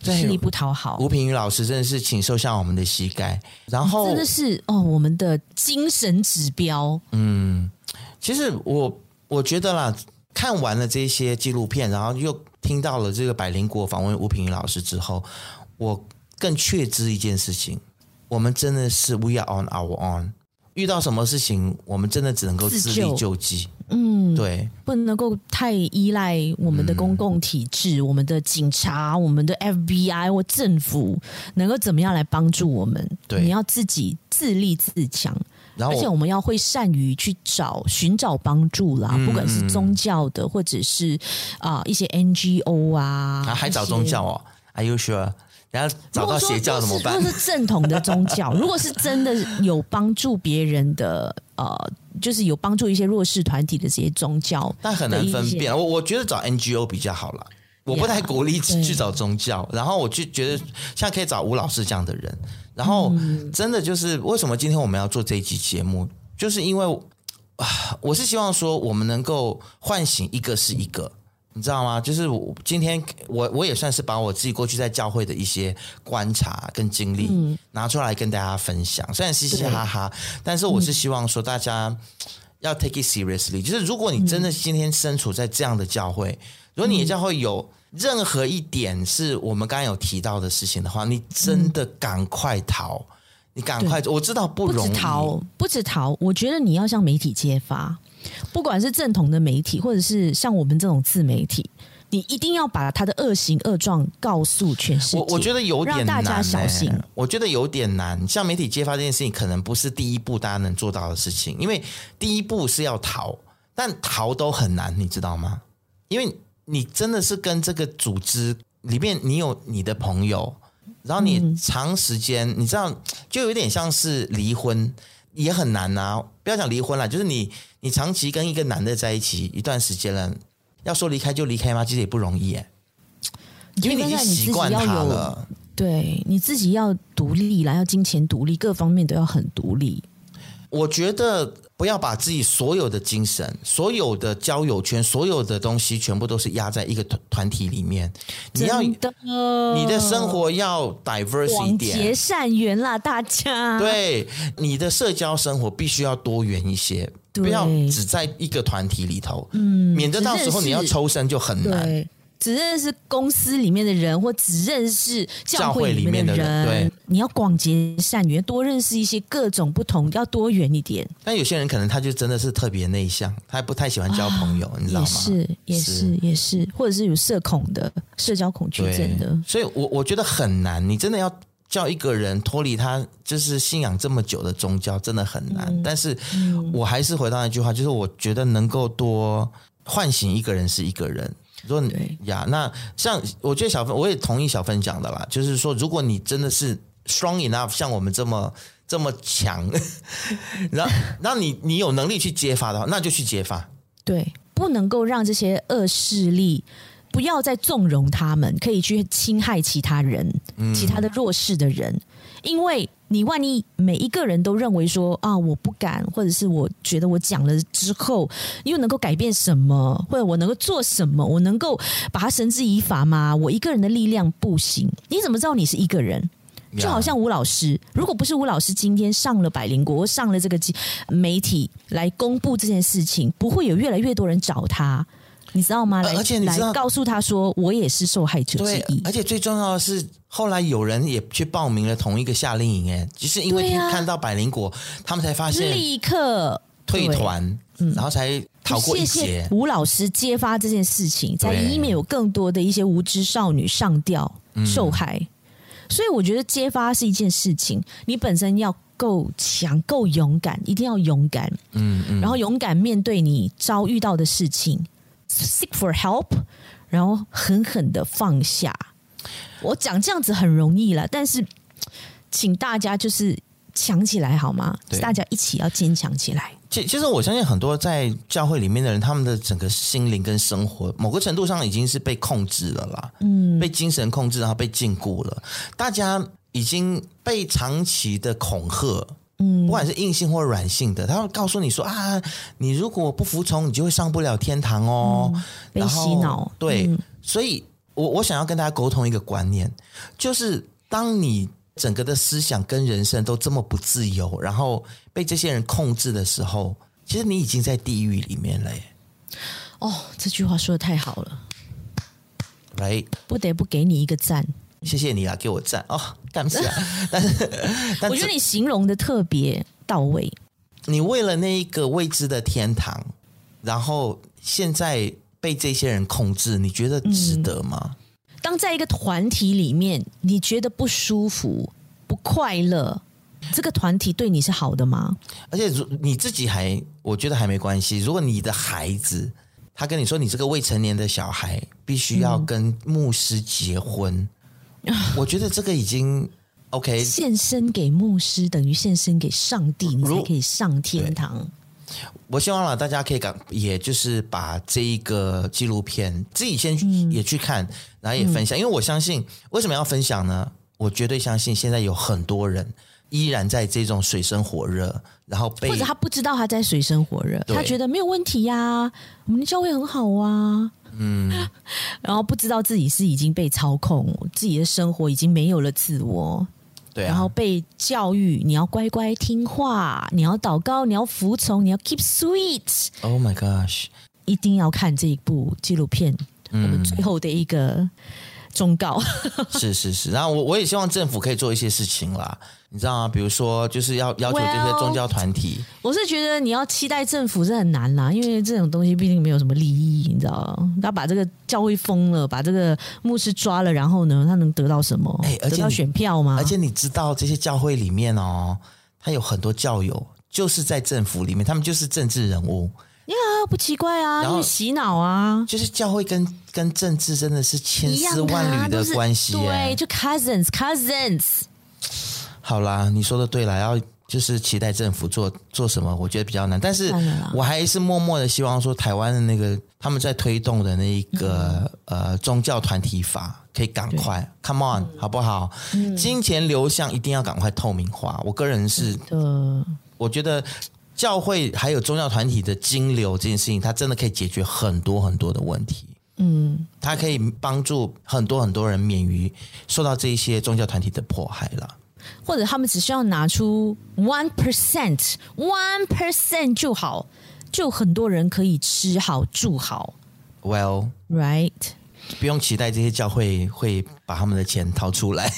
吃力不讨好。吴平宇老师真的是，请受下我们的膝盖。然后真的是哦，我们的精神指标。嗯，其实我我觉得啦，看完了这些纪录片，然后又。听到了这个百灵果访问吴品瑜老师之后，我更确知一件事情：我们真的是 we are on our own。遇到什么事情，我们真的只能够自力救济。嗯，对，不能够太依赖我们的公共体制、嗯、我们的警察、我们的 FBI 或政府，能够怎么样来帮助我们？对，你要自己自立自强。然后而且我们要会善于去找寻找帮助啦，嗯、不管是宗教的，或者是啊、呃、一些 NGO 啊，啊还找宗教哦？Are you sure？然后找到邪教怎么办？如果是正统的宗教，如果是真的有帮助别人的，呃，就是有帮助一些弱势团体的这些宗教，但很难分辨。我我觉得找 NGO 比较好啦，我不太鼓励去找宗教。然后我就觉得，像可以找吴老师这样的人。然后，真的就是为什么今天我们要做这一期节目，就是因为啊，我是希望说我们能够唤醒一个是一个，你知道吗？就是我今天我我也算是把我自己过去在教会的一些观察跟经历拿出来跟大家分享，虽然嘻嘻哈哈，但是我是希望说大家要 take it seriously，就是如果你真的今天身处在这样的教会，如果你的教会有。任何一点是我们刚刚有提到的事情的话，你真的赶快逃，你赶快，我知道不容易。不止逃，不止逃，我觉得你要向媒体揭发，不管是正统的媒体，或者是像我们这种自媒体。你一定要把他的恶行恶状告诉全世界。我我觉得有点难，让大家小心。我觉得有点难。像媒体揭发这件事情，可能不是第一步大家能做到的事情，因为第一步是要逃，但逃都很难，你知道吗？因为你真的是跟这个组织里面，你有你的朋友，然后你长时间，嗯、你知道，就有点像是离婚，也很难啊。不要讲离婚了，就是你你长期跟一个男的在一起一段时间了。要说离开就离开吗？其实也不容易哎，因为你已经习惯他了。对，你自己要独立啦，要金钱独立，各方面都要很独立。我觉得不要把自己所有的精神、所有的交友圈、所有的东西，全部都是压在一个团团体里面。你要的你的生活要 diverse 一点，广结善缘啦，大家。对，你的社交生活必须要多元一些。不要只在一个团体里头，嗯，免得到时候你要抽身就很难。对，只认识公司里面的人，或只认识教会里面的人。对，你要广结善缘，多认识一些各种不同，要多元一点。但有些人可能他就真的是特别内向，他还不太喜欢交朋友，啊、你知道吗？也是，也是，是也是，或者是有社恐的社交恐惧症的。所以我我觉得很难，你真的要。叫一个人脱离他就是信仰这么久的宗教，真的很难。嗯、但是，我还是回到那句话，就是我觉得能够多唤醒一个人是一个人。说呀，那像我觉得小芬，我也同意小芬讲的啦，就是说，如果你真的是 strong enough，像我们这么这么强，然后，那你你有能力去揭发的话，那就去揭发。对，不能够让这些恶势力。不要再纵容他们，可以去侵害其他人、嗯、其他的弱势的人，因为你万一每一个人都认为说啊，我不敢，或者是我觉得我讲了之后又能够改变什么，或者我能够做什么，我能够把它绳之以法吗？我一个人的力量不行，你怎么知道你是一个人？就好像吴老师，如果不是吴老师今天上了百灵国，上了这个媒体来公布这件事情，不会有越来越多人找他。你知道吗？来，而且你知道，告诉他说，我也是受害者之一。而且最重要的是，后来有人也去报名了同一个夏令营，哎，就是因为看到百灵果，啊、他们才发现，立刻退团，然后才逃过一劫。谢谢吴老师揭发这件事情，才以免有更多的一些无知少女上吊受害。嗯、所以我觉得揭发是一件事情，你本身要够强、够勇敢，一定要勇敢，嗯嗯，然后勇敢面对你遭遇到的事情。Seek for help，然后狠狠的放下。我讲这样子很容易了，但是请大家就是强起来好吗？对大家一起要坚强起来。其其实我相信很多在教会里面的人，他们的整个心灵跟生活，某个程度上已经是被控制了啦。嗯，被精神控制，然后被禁锢了。大家已经被长期的恐吓。嗯，不管是硬性或软性的，他会告诉你说啊，你如果不服从，你就会上不了天堂哦。嗯、被洗脑，对，嗯、所以我我想要跟大家沟通一个观念，就是当你整个的思想跟人生都这么不自由，然后被这些人控制的时候，其实你已经在地狱里面了耶。哦，这句话说的太好了，来 Right，不得不给你一个赞。谢谢你啊，给我赞哦，干不啊。但是，但是我觉得你形容的特别到位。你为了那一个未知的天堂，然后现在被这些人控制，你觉得值得吗？嗯、当在一个团体里面，你觉得不舒服、不快乐，这个团体对你是好的吗？而且，如你自己还，我觉得还没关系。如果你的孩子，他跟你说，你这个未成年的小孩必须要跟牧师结婚。嗯 我觉得这个已经 OK，献身给牧师等于献身给上帝，你才可以上天堂。我希望了大家可以赶，也就是把这一个纪录片自己先也去看，嗯、然后也分享。因为我相信，为什么要分享呢？我绝对相信，现在有很多人依然在这种水深火热，然后被或者他不知道他在水深火热，他觉得没有问题呀、啊，我们的教会很好啊。嗯，然后不知道自己是已经被操控，自己的生活已经没有了自我，对啊，然后被教育你要乖乖听话，你要祷告，你要服从，你要 keep sweet。Oh my gosh！一定要看这一部纪录片，嗯，我们最后的一个忠告。是 是是，然后我我也希望政府可以做一些事情啦，你知道吗？比如说，就是要要求这些宗教团体。Well, 我是觉得你要期待政府是很难啦，因为这种东西毕竟没有什么利益，你知道吗？他把这个教会封了，把这个牧师抓了，然后呢，他能得到什么？哎，得到选票吗？而且你知道这些教会里面哦，他有很多教友就是在政府里面，他们就是政治人物。呀，不奇怪啊，因为洗脑啊，就是教会跟跟政治真的是千丝万缕的关系，对，就 cousins cousins。好啦，你说的对了，要就是期待政府做做什么，我觉得比较难，但是我还是默默的希望说，台湾的那个他们在推动的那一个、嗯、呃宗教团体法可以赶快，come on，好不好？嗯、金钱流向一定要赶快透明化。我个人是，我觉得。教会还有宗教团体的金流这件事情，它真的可以解决很多很多的问题。嗯，它可以帮助很多很多人免于受到这一些宗教团体的迫害了。或者他们只需要拿出 one percent one percent 就好，就很多人可以吃好住好。Well, right. 不用期待这些教会会把他们的钱掏出来，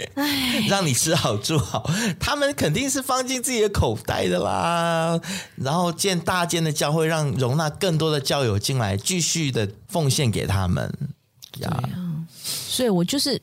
让你吃好住好，他们肯定是放进自己的口袋的啦。然后建大间的教会，让容纳更多的教友进来，继续的奉献给他们。对啊，所以我就是。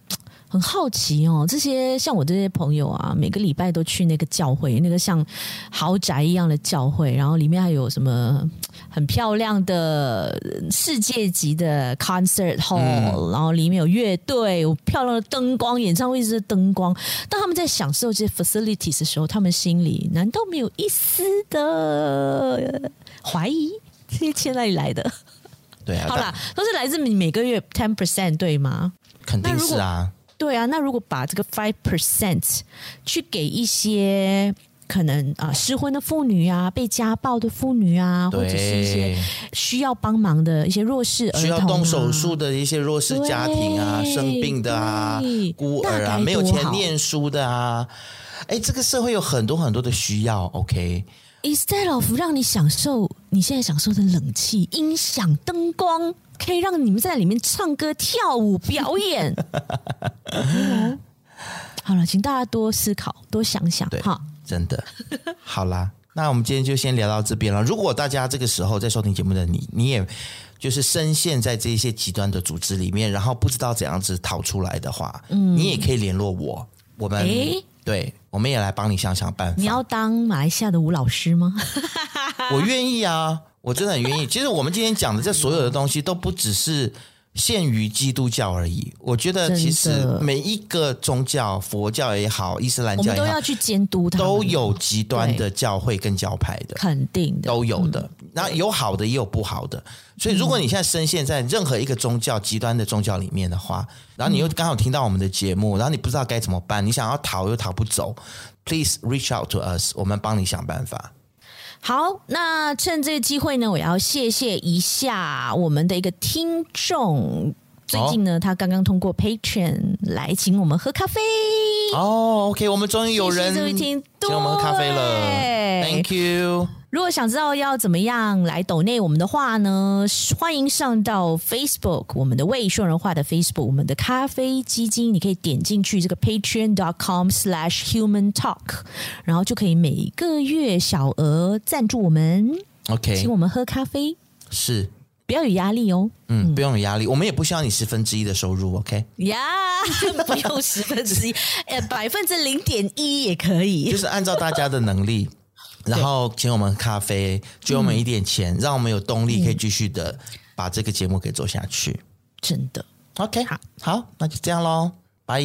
很好奇哦，这些像我这些朋友啊，每个礼拜都去那个教会，那个像豪宅一样的教会，然后里面还有什么很漂亮的世界级的 concert hall，嗯，然后里面有乐队，有漂亮的灯光，演唱会是灯光。当他们在享受这些 facilities 的时候，他们心里难道没有一丝的怀疑？这些钱哪里来的？对啊，好啦，都是来自你每个月 ten percent 对吗？肯定是啊。对啊，那如果把这个 five percent 去给一些可能啊失婚的妇女啊、被家暴的妇女啊，或者是一些需要帮忙的一些弱势儿童、啊、需要动手术的一些弱势家庭啊、生病的啊、孤儿啊、没有钱念书的啊，哎，这个社会有很多很多的需要。OK，instead of 让你享受你现在享受的冷气、音响、灯光。可以让你们在里面唱歌、跳舞、表演。嗯、好了，请大家多思考、多想想。对，哈，真的。好啦，那我们今天就先聊到这边了。如果大家这个时候在收听节目的你，你也就是深陷在这些极端的组织里面，然后不知道怎样子逃出来的话，嗯，你也可以联络我。我们，诶对，我们也来帮你想想办法。你要当马来西亚的吴老师吗？我愿意啊。我真的很愿意。其实我们今天讲的这所有的东西都不只是限于基督教而已。我觉得其实每一个宗教，佛教也好，伊斯兰教也好，都要去监督它，都有极端的教会跟教派的，肯定的都有的。那有好的也有不好的。所以如果你现在深陷在任何一个宗教极端的宗教里面的话，然后你又刚好听到我们的节目，然后你不知道该怎么办，你想要逃又逃不走，Please reach out to us，我们帮你想办法。好，那趁这个机会呢，我要谢谢一下我们的一个听众。最近呢，哦、他刚刚通过 Patreon 来请我们喝咖啡。哦，OK，我们终于有人请我们喝咖啡了。Thank you。如果想知道要怎么样来抖内我们的话呢，欢迎上到 Facebook，我们的未说人话的 Facebook，我们的咖啡基金，你可以点进去这个 Patreon.com/slash/human-talk，然后就可以每个月小额赞助我们，OK，请我们喝咖啡，是，不要有压力哦，嗯，不用有压力，我们也不需要你十分之一的收入，OK，呀，yeah, 不用十分之一，呃，百分之零点一也可以，就是按照大家的能力。然后请我们咖啡，给我们一点钱，嗯、让我们有动力可以继续的把这个节目给做下去。真的，OK，好，好，那就这样喽，拜。